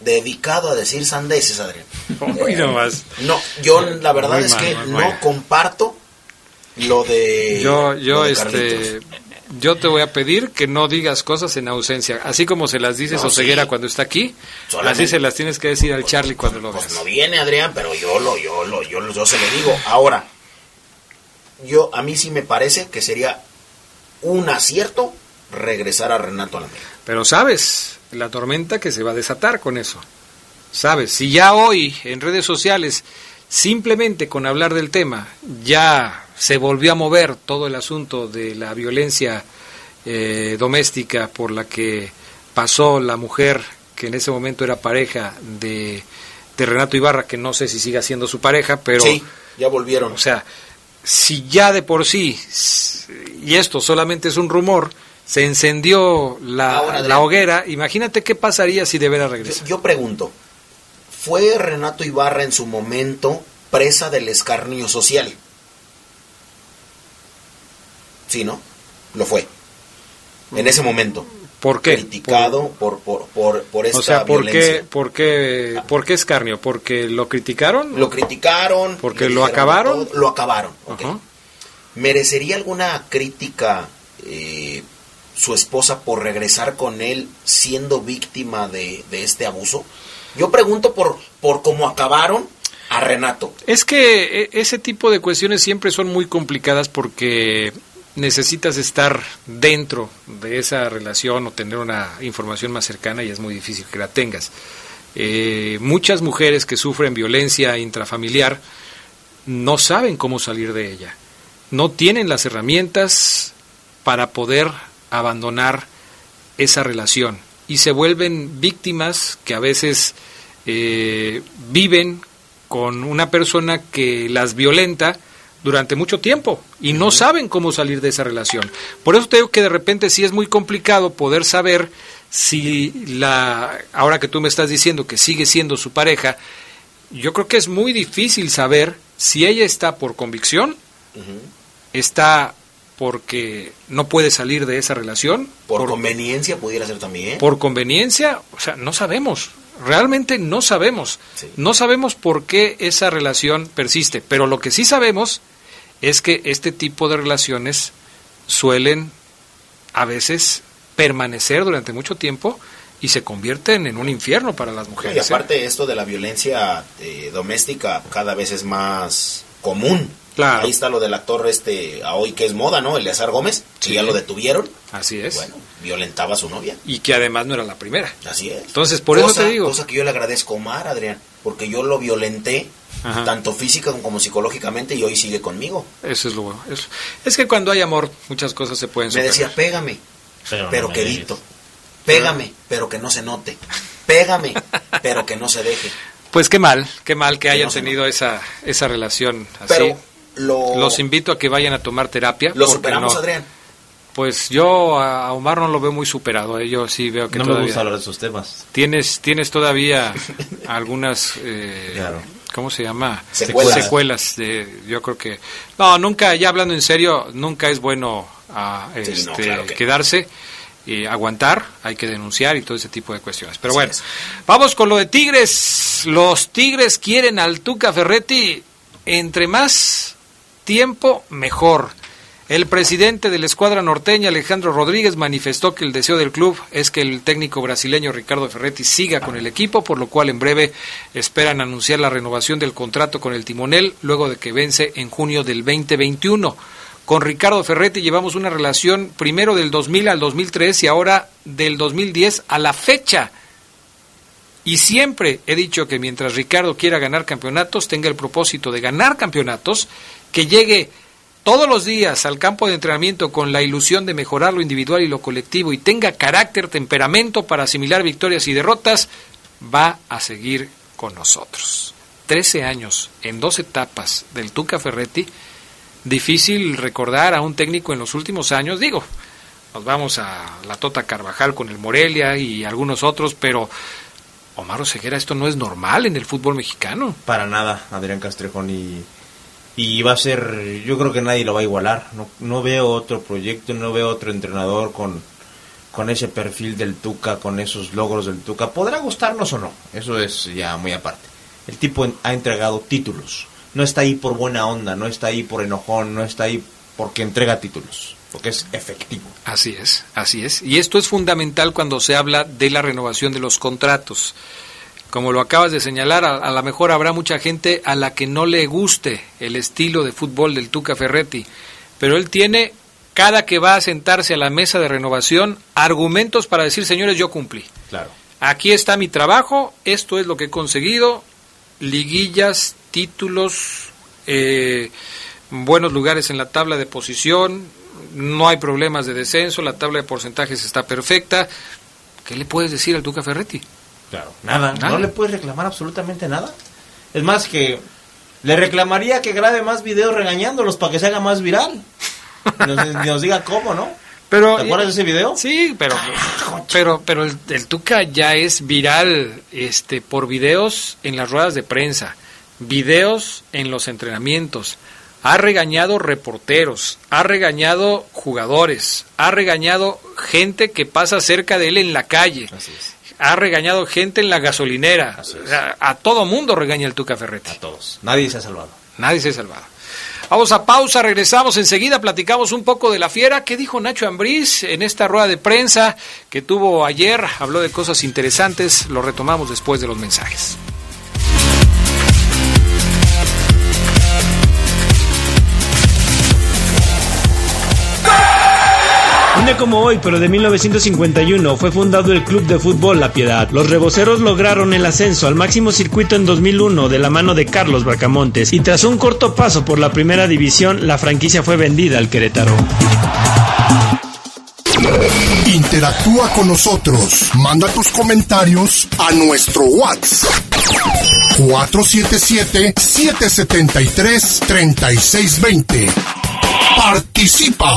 dedicado a decir sandeces, Adrián. no, yo la verdad es que no comparto lo de yo yo este yo te voy a pedir que no digas cosas en ausencia así como se las dices a Oseguera cuando está aquí así se las tienes que decir al Charlie cuando lo pues no viene Adrián pero yo lo yo lo yo, yo se lo digo. Ahora yo a mí sí me parece que sería un acierto regresar a Renato a la pero sabes la tormenta que se va a desatar con eso. Sabes si ya hoy en redes sociales simplemente con hablar del tema ya se volvió a mover todo el asunto de la violencia eh, doméstica por la que pasó la mujer que en ese momento era pareja de, de, Renato Ibarra, que no sé si siga siendo su pareja, pero... Sí, ya volvieron. O sea, si ya de por sí, y esto solamente es un rumor, se encendió la, la hoguera, imagínate qué pasaría si de veras regresa. Yo, yo pregunto, ¿fue Renato Ibarra en su momento presa del escarnio social? Sí, ¿no? Lo fue. En ese momento. ¿Por qué? Criticado por, por, por, por esta o sea, ¿por violencia. Qué, por, qué, ¿Por qué escarnio? ¿Porque lo criticaron? Lo criticaron. ¿Porque lo acabaron? lo acabaron, ¿Merecería alguna crítica eh, su esposa por regresar con él siendo víctima de, de este abuso? Yo pregunto por, por cómo acabaron a Renato. Es que e, ese tipo de cuestiones siempre son muy complicadas porque necesitas estar dentro de esa relación o tener una información más cercana y es muy difícil que la tengas. Eh, muchas mujeres que sufren violencia intrafamiliar no saben cómo salir de ella, no tienen las herramientas para poder abandonar esa relación y se vuelven víctimas que a veces eh, viven con una persona que las violenta durante mucho tiempo y no saben cómo salir de esa relación. Por eso te digo que de repente sí es muy complicado poder saber si la ahora que tú me estás diciendo que sigue siendo su pareja, yo creo que es muy difícil saber si ella está por convicción, está porque no puede salir de esa relación. Por, conveniencia pudiera ser también. Por conveniencia, o sea, no sabemos. Realmente no sabemos. No sabemos por qué esa relación persiste. Pero lo que sí sabemos es que este tipo de relaciones suelen a veces permanecer durante mucho tiempo y se convierten en un infierno para las mujeres. Y ¿eh? aparte esto de la violencia eh, doméstica cada vez es más común. Claro. Ahí está lo del actor este hoy que es moda, ¿no? Eleazar Gómez, que ya lo detuvieron. Así es. Bueno, violentaba a su novia. Y que además no era la primera. Así es. Entonces, por eso te digo. Cosa que yo le agradezco a Omar, Adrián, porque yo lo violenté tanto física como psicológicamente y hoy sigue conmigo. Eso es lo bueno. Es, que cuando hay amor, muchas cosas se pueden Me decía, pégame, pero, quedito. Pégame, pero que no se note. Pégame, pero que no se deje. Pues qué mal, qué mal que, hayan tenido esa, esa relación así. Los invito a que vayan a tomar terapia. ¿Lo superamos, Adrián? Pues yo a Omar no lo veo muy superado, ¿eh? yo sí veo que no todavía... me gusta hablar de esos temas. Tienes, tienes todavía algunas... Eh, ¿Cómo se llama? Secuelas. Secuelas. de, yo creo que... No, nunca, ya hablando en serio, nunca es bueno a, ah, este, quedarse y aguantar, hay que denunciar y todo ese tipo de cuestiones. Pero bueno, vamos con lo de Tigres. Los Tigres quieren al Tuca Ferretti entre más tiempo mejor. El presidente de la escuadra norteña, Alejandro Rodríguez, manifestó que el deseo del club es que el técnico brasileño Ricardo Ferretti siga con el equipo, por lo cual en breve esperan anunciar la renovación del contrato con el timonel luego de que vence en junio del 2021. Con Ricardo Ferretti llevamos una relación primero del 2000 al 2003 y ahora del 2010 a la fecha. Y siempre he dicho que mientras Ricardo quiera ganar campeonatos, tenga el propósito de ganar campeonatos, que llegue todos los días al campo de entrenamiento con la ilusión de mejorar lo individual y lo colectivo y tenga carácter, temperamento para asimilar victorias y derrotas, va a seguir con nosotros. Trece años en dos etapas del Tuca Ferretti difícil recordar a un técnico en los últimos años, digo, nos vamos a la Tota Carvajal con el Morelia y algunos otros, pero Omar Oseguera, esto no es normal en el fútbol mexicano. Para nada, Adrián Castrejón, y, y va a ser, yo creo que nadie lo va a igualar, no, no veo otro proyecto, no veo otro entrenador con, con ese perfil del Tuca, con esos logros del Tuca. Podrá gustarnos o no, eso es ya muy aparte. El tipo ha entregado títulos no está ahí por buena onda, no está ahí por enojón, no está ahí porque entrega títulos, porque es efectivo. Así es, así es. Y esto es fundamental cuando se habla de la renovación de los contratos. Como lo acabas de señalar, a, lo mejor habrá mucha gente a la que no le guste el estilo de fútbol del Tuca Ferretti, pero él tiene, cada que va a sentarse a la mesa de renovación, argumentos para decir, señores, yo cumplí. Claro. Aquí está mi trabajo, esto es lo que he conseguido, liguillas, títulos, eh, buenos lugares en la tabla de posición, no hay problemas de descenso, la tabla de porcentajes está perfecta. ¿Qué le puedes decir al Duca Ferretti? Claro, nada, no le puedes reclamar absolutamente nada. Es más que le reclamaría que grabe más videos regañándolos para que se haga más viral. Nos, nos diga cómo, ¿no? Pero, ¿Te acuerdas de ese video? Sí, pero pero pero el, el, Tuca ya es viral este por videos en las ruedas de prensa videos en los entrenamientos, ha regañado reporteros, ha regañado jugadores, ha regañado gente que pasa cerca de él en la calle, ha regañado gente en la gasolinera, a, todo mundo regaña el Tuca Ferretti. A todos, nadie se ha salvado. Nadie se ha salvado. Vamos a pausa, regresamos enseguida, platicamos un poco de la fiera. ¿Qué dijo Nacho Ambriz en esta rueda de prensa que tuvo ayer? Habló de cosas interesantes, lo retomamos después de los mensajes. Como hoy, pero de 1951, fue fundado el Club de Fútbol La Piedad. Los reboceros lograron el ascenso al máximo circuito en 2001 de la mano de Carlos Bracamontes y tras un corto paso por la primera división, la franquicia fue vendida al Querétaro. Interactúa con nosotros. Manda tus comentarios a nuestro WhatsApp. 477-773-3620. Participa.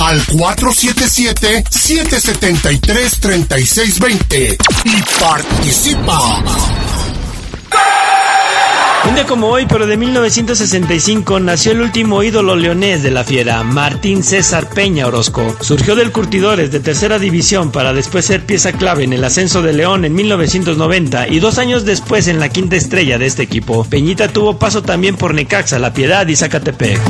al 477-773-3620 y participa. Un día como hoy, pero de 1965, nació el último ídolo leonés de la fiera, Martín César Peña Orozco. Surgió del Curtidores de tercera división para después ser pieza clave en el ascenso de León en 1990 y dos años después en la quinta estrella de este equipo. Peñita tuvo paso también por Necaxa, La Piedad y Zacatepec.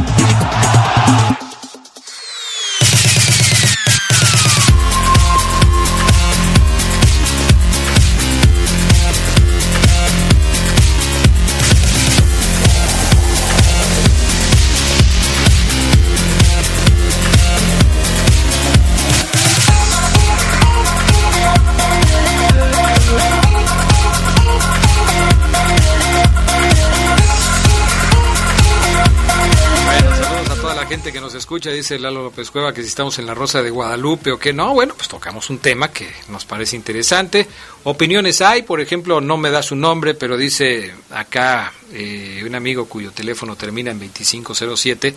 Escucha, dice Lalo López Cueva, que si estamos en la Rosa de Guadalupe o qué no, bueno, pues tocamos un tema que nos parece interesante. Opiniones hay, por ejemplo, no me da su nombre, pero dice acá eh, un amigo cuyo teléfono termina en 2507,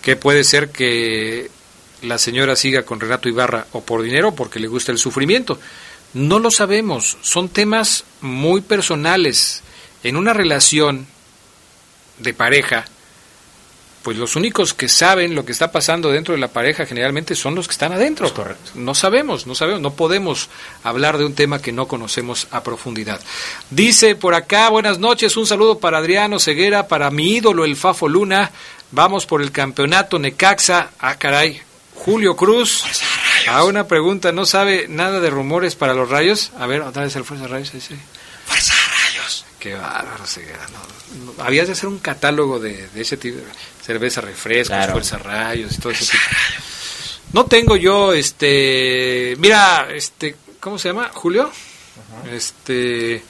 que puede ser que la señora siga con Renato Ibarra o por dinero porque le gusta el sufrimiento. No lo sabemos, son temas muy personales. En una relación de pareja, pues los únicos que saben lo que está pasando dentro de la pareja generalmente son los que están adentro. correcto. No sabemos, no sabemos, no podemos hablar de un tema que no conocemos a profundidad. Dice por acá, buenas noches, un saludo para Adriano Ceguera, para mi ídolo el Fafo Luna. Vamos por el campeonato Necaxa. Ah, caray. Julio Cruz. A una pregunta, ¿no sabe nada de rumores para los rayos? A ver, otra vez el Fuerza Rayos. Fuerza Rayos. Qué bárbaro, Ceguera. No, habías de hacer un catálogo de, de ese tipo cerveza refrescos, fuerza rayos y todo eso. No tengo yo, este, mira, este, ¿cómo se llama? Julio. Este,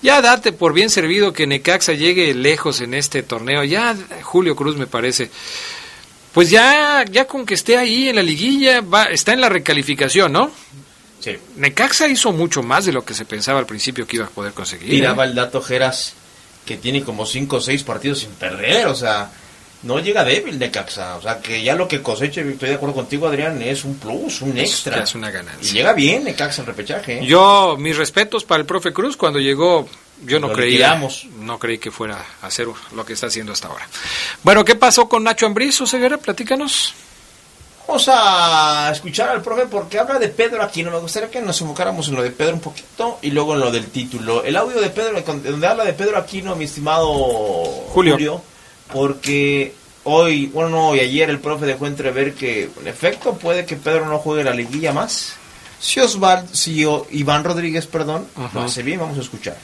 ya date por bien servido que Necaxa llegue lejos en este torneo. Ya Julio Cruz me parece. Pues ya, ya con que esté ahí en la liguilla, va, está en la recalificación, ¿no? Sí. Necaxa hizo mucho más de lo que se pensaba al principio que iba a poder conseguir. Tiraba ¿eh? el dato Geras que tiene como 5 o 6 partidos sin perder, o sea, no llega débil de Caxa. O sea, que ya lo que coseche, estoy de acuerdo contigo, Adrián, es un plus, un extra. Es, una ganancia. Y llega bien Necaxa en repechaje. ¿eh? Yo, mis respetos para el profe Cruz, cuando llegó, yo no creía, no creí que fuera a hacer lo que está haciendo hasta ahora. Bueno, ¿qué pasó con Nacho Ambriz, Ceguera? Platícanos. Vamos a escuchar al profe porque habla de Pedro Aquino. Me gustaría que nos enfocáramos en lo de Pedro un poquito y luego en lo del título. El audio de Pedro, donde habla de Pedro Aquino, mi estimado Julio porque hoy, bueno, no, y ayer el profe dejó entrever que, en efecto, puede que Pedro no juegue la liguilla más. Si Osvaldo, si Iván Rodríguez, perdón, lo hace bien, vamos a escuchar.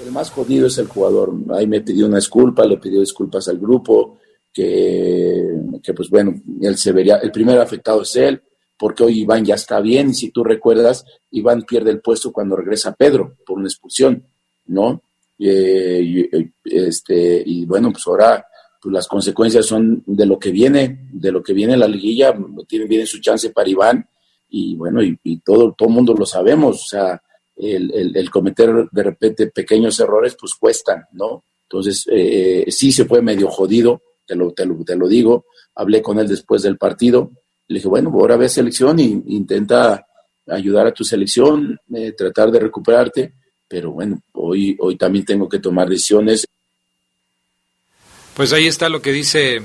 El más jodido es el jugador. Ahí me pidió una disculpa, le pidió disculpas al grupo, que, pues bueno, él se vería, el primer afectado es él, porque hoy Iván ya está bien, si tú recuerdas, Iván pierde el puesto cuando regresa Pedro por una expulsión, ¿no? Eh, y, este, y bueno, pues ahora pues las consecuencias son de lo que viene, de lo que viene en la liguilla, tiene, viene su chance para Iván, y bueno, y, todo todo mundo lo sabemos, o sea, el, el, cometer de repente pequeños errores, pues cuestan, ¿no? Entonces, eh, sí se fue medio jodido, te lo, te lo, te lo digo, hablé con él después del partido, le dije, bueno, ahora ve selección e intenta ayudar a tu selección, eh, tratar de recuperarte, pero bueno, hoy, hoy también tengo que tomar decisiones. Pues ahí está lo que dice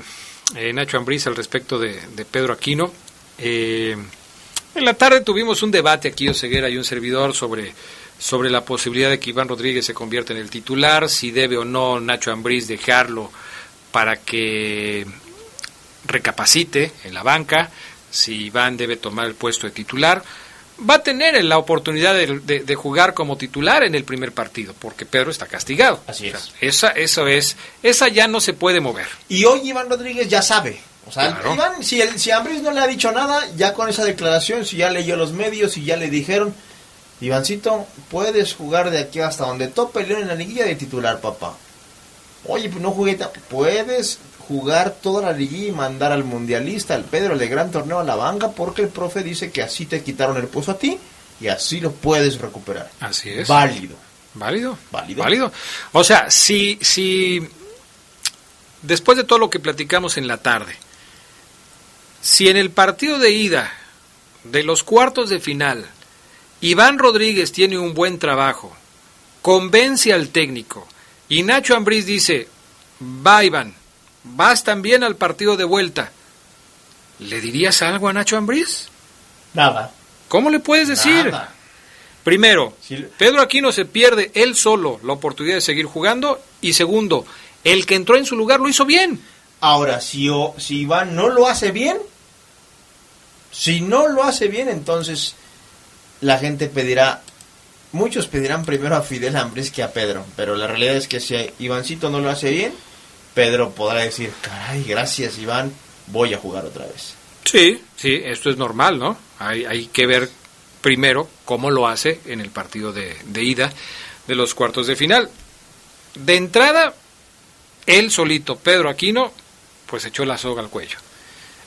eh, Nacho Ambriz al respecto de, Pedro Aquino. Eh, en la tarde tuvimos un debate aquí, Oseguera y un servidor, sobre, sobre la posibilidad de que Iván Rodríguez se convierta en el titular, si debe o no Nacho Ambriz dejarlo para que recapacite en la banca, si Iván debe tomar el puesto de titular va a tener la oportunidad de, jugar como titular en el primer partido, porque Pedro está castigado. Así es. esa, eso es, esa ya no se puede mover. Y hoy Iván Rodríguez ya sabe O sea, Claro. Iván, si, el, si Ambriz no le ha dicho nada, ya con esa declaración, si ya leyó los medios, si ya le dijeron, Ivancito, puedes jugar de aquí hasta donde tope el León en la liguilla de titular, papá. Oye, pues no jugué, puedes jugar toda la liguilla y mandar al mundialista, al Pedro, el gran torneo a la banca, porque el profe dice que así te quitaron el puesto a ti y así lo puedes recuperar. Así es. Válido. Válido. Válido. Válido. O sea, si, si después de todo lo que platicamos en la tarde, si en el partido de ida de los cuartos de final, Iván Rodríguez tiene un buen trabajo, convence al técnico y Nacho Ambriz dice, va Iván, vas también al partido de vuelta, ¿le dirías algo a Nacho Ambriz? Nada. ¿Cómo le puedes decir? Nada. Primero, Pedro Aquino se pierde él solo la oportunidad de seguir jugando y segundo, el que entró en su lugar lo hizo bien. Ahora, si, o- si Iván no lo hace bien, si no lo hace bien, entonces la gente pedirá, muchos pedirán primero a Fidel Ambris que a Pedro, pero la realidad es que si Ivancito no lo hace bien, Pedro podrá decir, caray, gracias Iván, voy a jugar otra vez. Sí, sí, esto es normal, ¿no? Hay, hay que ver primero cómo lo hace en el partido de, de ida de los cuartos de final. De entrada, él solito, Pedro Aquino, pues echó la soga al cuello.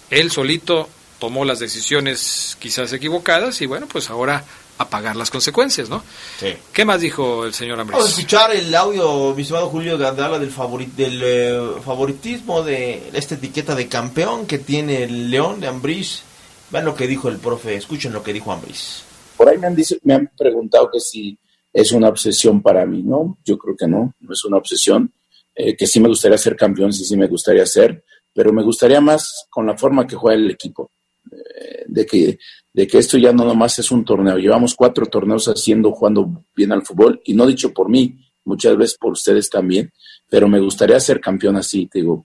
Él solito tomó las decisiones quizás equivocadas y bueno, pues ahora a pagar las consecuencias, ¿no? Sí. ¿Qué más dijo el señor Ambrés? Vamos a escuchar el audio, mi estimado Julio, habla del, favori- del eh, favoritismo de esta etiqueta de campeón que tiene el León de Ambriz. Vean lo que dijo el profe, escuchen lo que dijo Ambriz. Por ahí me han, dice- me han preguntado que si es una obsesión para mí, ¿no? Yo creo que no, no es una obsesión. Eh, que sí me gustaría ser campeón, sí, sí me gustaría ser, pero me gustaría más con la forma que juega el equipo. Eh, de, que, de que esto ya no nomás es un torneo. Llevamos cuatro torneos haciendo, jugando bien al fútbol, y no dicho por mí, muchas veces por ustedes también, pero me gustaría ser campeón así. Te digo,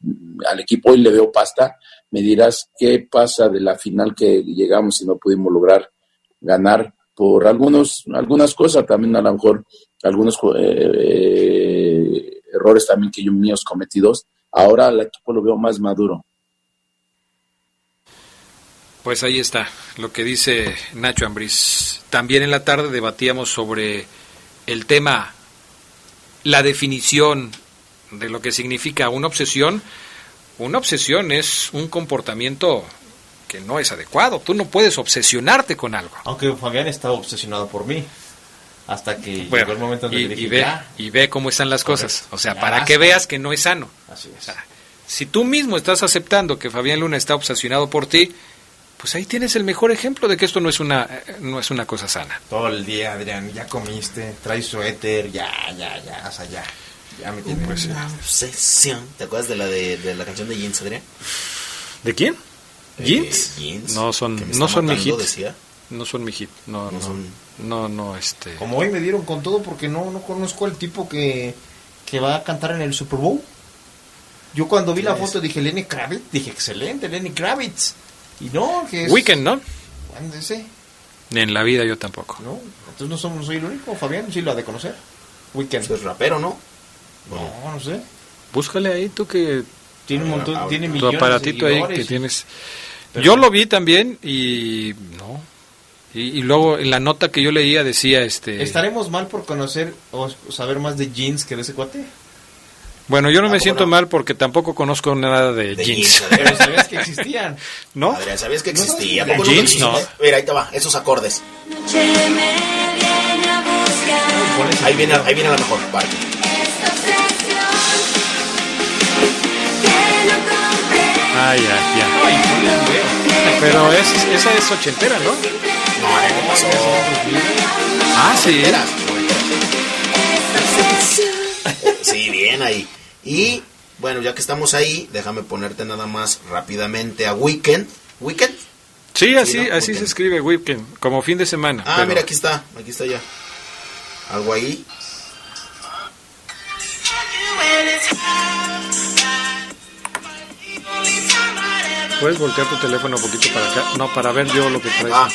al equipo hoy le veo pasta, me dirás qué pasa de la final que llegamos y no pudimos lograr ganar por algunos algunas cosas también a lo mejor algunos eh, errores también que yo míos cometidos ahora al equipo lo veo más maduro Pues ahí está lo que dice Nacho Ambriz. También en la tarde debatíamos sobre el tema, la definición de lo que significa una obsesión. Una obsesión es un comportamiento que no es adecuado. Tú no puedes obsesionarte con algo. Aunque Fabián estaba obsesionado por mí. Hasta que Bueno, llegó el momento en y, que y ve, "Ya". y ve cómo están las cosas. O sea, Ya para basta. que veas que no es sano. Así es. O sea, si tú mismo estás aceptando que Fabián Luna está obsesionado por ti, pues ahí tienes el mejor ejemplo de que esto no es una, eh, no es una cosa sana. Todo el día, Adrián, ya comiste, traes suéter, ya, ya, ya, o sea, ya. Ya me tiene Pues, Una obsesión. ¿Te acuerdas de la de, de la canción de Jeans, Adrián? ¿De quién? Eh, ¿Jeans? No son, no son mi matando, hit. decía. No son mi hit. No, no, no, no, este. Como hoy me dieron con todo porque no, no conozco al tipo que, que va a cantar en el Super Bowl. Yo cuando vi la foto dije Lenny Kravitz, dije excelente, Lenny Kravitz. Y no, que es... Weekend, ¿no? Ándese, En la vida yo tampoco. ¿no? Entonces no somos, soy el único, Fabián sí lo ha de conocer. Weekend. Es rapero, ¿no? No, no sé. Búscale ahí tú que Tiene un montón, tiene tu millones aparatito de ahí que y- tienes. Pero- Yo lo vi también y no. Y, y luego en la nota que yo leía decía este. ¿Estaremos mal por conocer o saber más de jeans que de ese cuate? Bueno, yo no me Ah, siento bueno. mal porque tampoco conozco nada de, De jeans. Pero sabías que existían. ¿No? Adrián, ¿sabías que No, existía? de ¿A poco nunca jeans, no. existía? Mira, ahí te va, esos acordes. Ahí viene, ahí viene la mejor parte. Ah, ya, ya. Pero es, esa es ochentera, ¿no? No, ¿qué pasó? Ah, sí. Era. Sí, bien ahí. Y bueno, ya que estamos ahí, déjame ponerte nada más rápidamente a Weekend. ¿Weekend? Sí, así, Sí, ¿no? así se escribe weekend, como fin de semana. Ah, pero- mira, aquí está, aquí está ya. Algo ahí. ¿Puedes voltear tu teléfono un poquito para acá? No, para ver yo lo que traes. Ah.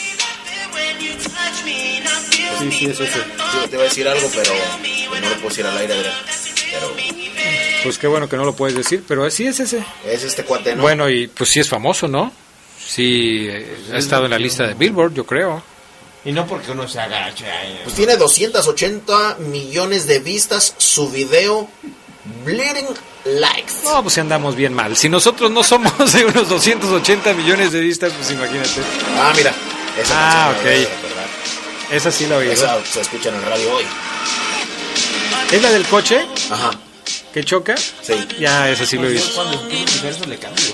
Sí, sí, es ese. Yo te iba a decir algo, pero pues, no lo puedo decir al aire, Adrián. Pero Pues qué bueno que no lo puedes decir, pero sí es ese. Es este cuate, ¿no? Bueno, y pues sí es famoso, ¿no? Sí, eh, ha estado en la lista de Billboard, yo creo. Y no porque uno se agacha. eh. Pues tiene 280 millones de vistas su video Bleeding Likes. No, pues si andamos bien mal. Si nosotros no somos de unos 280 millones de vistas, pues imagínate. Ah, mira. Esa Ah, ok. Esa sí la oí. Esa se escucha en el radio hoy. ¿Es la del coche? Ajá. ¿Que choca? Sí. Ya, esa sí lo he Yo visto. cuando le cambio.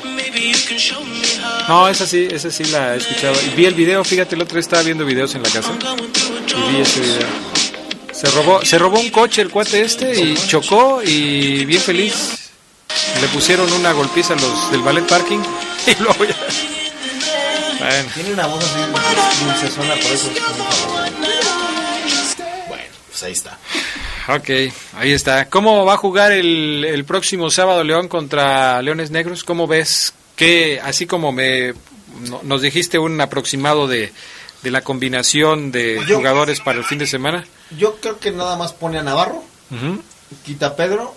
No, esa sí, esa sí la he escuchado. Y vi el video, fíjate, el otro día estaba viendo videos en la casa. Y vi ese video. Se robó, se robó un coche el cuate este y chocó y bien feliz. Le pusieron una golpiza a los del ballet parking y luego ya. Bueno, Tiene una voz así dulcezona, por eso es muy pues ahí está. ok, ahí está. ¿Cómo va a jugar el, el próximo sábado León contra Leones Negros? ¿Cómo ves? Que así como me no- nos dijiste un aproximado de, de la combinación de Yo- jugadores para el fin de semana. Yo creo que nada más pone a Navarro, quita a Pedro,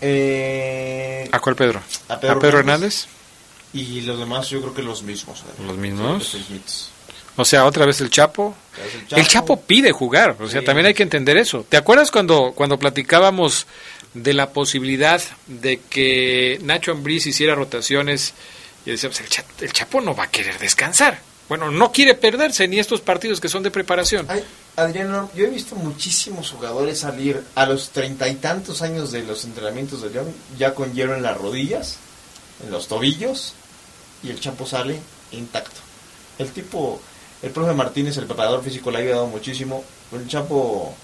eh, ¿A cuál Pedro? A Pedro Hernández? Hernández. y los demás yo creo que los mismos. eh. Los mismos. Los mismos. O sea, otra vez el Chapo. El El Chapo. Pide jugar, o sea, Sí. también hay que entender eso. ¿Te acuerdas cuando, cuando platicábamos de la posibilidad de que Nacho Ambriz hiciera rotaciones y decíamos, el, Cha- el Chapo no va a querer descansar? Bueno, no quiere perderse ni estos partidos que son de preparación. Ay, Adriano, yo he visto muchísimos jugadores salir a los treinta y tantos años de los entrenamientos de León ya con hielo en las rodillas, en los tobillos, y el Chapo sale intacto. El tipo, el profe Martínez, el preparador físico, le ha ayudado muchísimo. El Chapo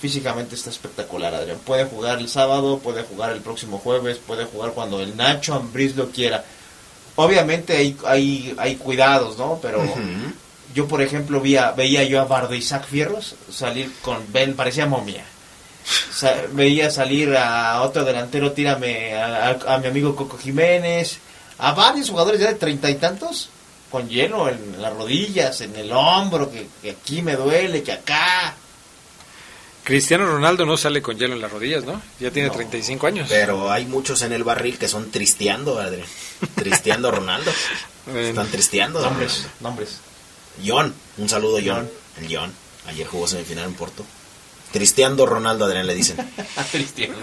físicamente está espectacular, Adrián. Puede jugar el sábado, puede jugar el próximo jueves, puede jugar cuando el Nacho Ambriz lo quiera. Obviamente hay, hay, hay cuidados, ¿no? Pero yo, por ejemplo, veía, veía yo a Bardo Isaac Fierros salir con Ben, parecía momia. Sa- veía salir a otro delantero, tírame a, a- a mi amigo Coco Jiménez, a varios jugadores ya de treinta y tantos, con hielo en las rodillas, en el hombro, que, que aquí me duele, que acá. Cristiano Ronaldo no sale con hielo en las rodillas, ¿no? Ya tiene 35 años. Pero hay muchos en el barril que son tristeando, Adrián. Tristeando a Ronaldo. Están tristeando. Nombres, Ronaldo. nombres. John, un saludo John. El John. Ayer jugó semifinal en Porto. Tristeando Ronaldo, Adrián le dicen. Cristiano.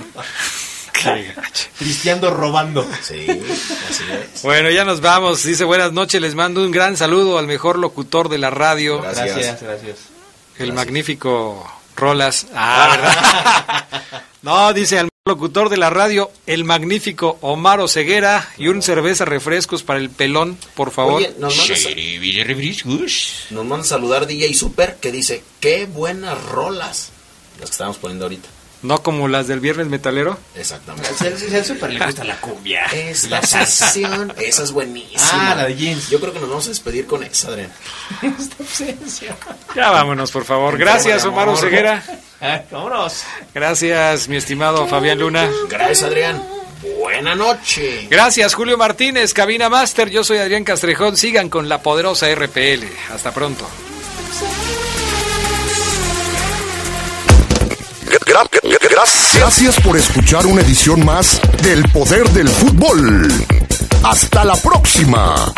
Cristiano robando. Sí, así es. Bueno, ya nos vamos. Dice buenas noches. Les mando un gran saludo al mejor locutor de la radio. Gracias. Gracias, gracias. El magnífico Rolas. Ah, ¿verdad? no, dice al locutor de la radio, el magnífico Omar Ceguera y un cerveza refrescos para el pelón, por favor. Oye, nos mandas, nos manda a saludar DJ Super que dice, qué buenas rolas. Las que estamos poniendo ahorita. No como las del viernes metalero. Exactamente. El, el super le gusta la cumbia. Esta sesión, esa es buenísima. Ah, la de jeans. Yo creo que nos vamos a despedir con esa, Adrián. Ya vámonos, por favor. Gracias, Omar. Ceguera. Ah, Vámonos. Gracias, mi estimado Fabián Luna. Gracias, Adrián. Buena noche. Gracias, Julio Martínez, Cabina Master. Yo soy Adrián Castrejón. Sigan con la poderosa RPL. Hasta pronto. Gracias por escuchar una edición más del Poder del Fútbol. Hasta la próxima.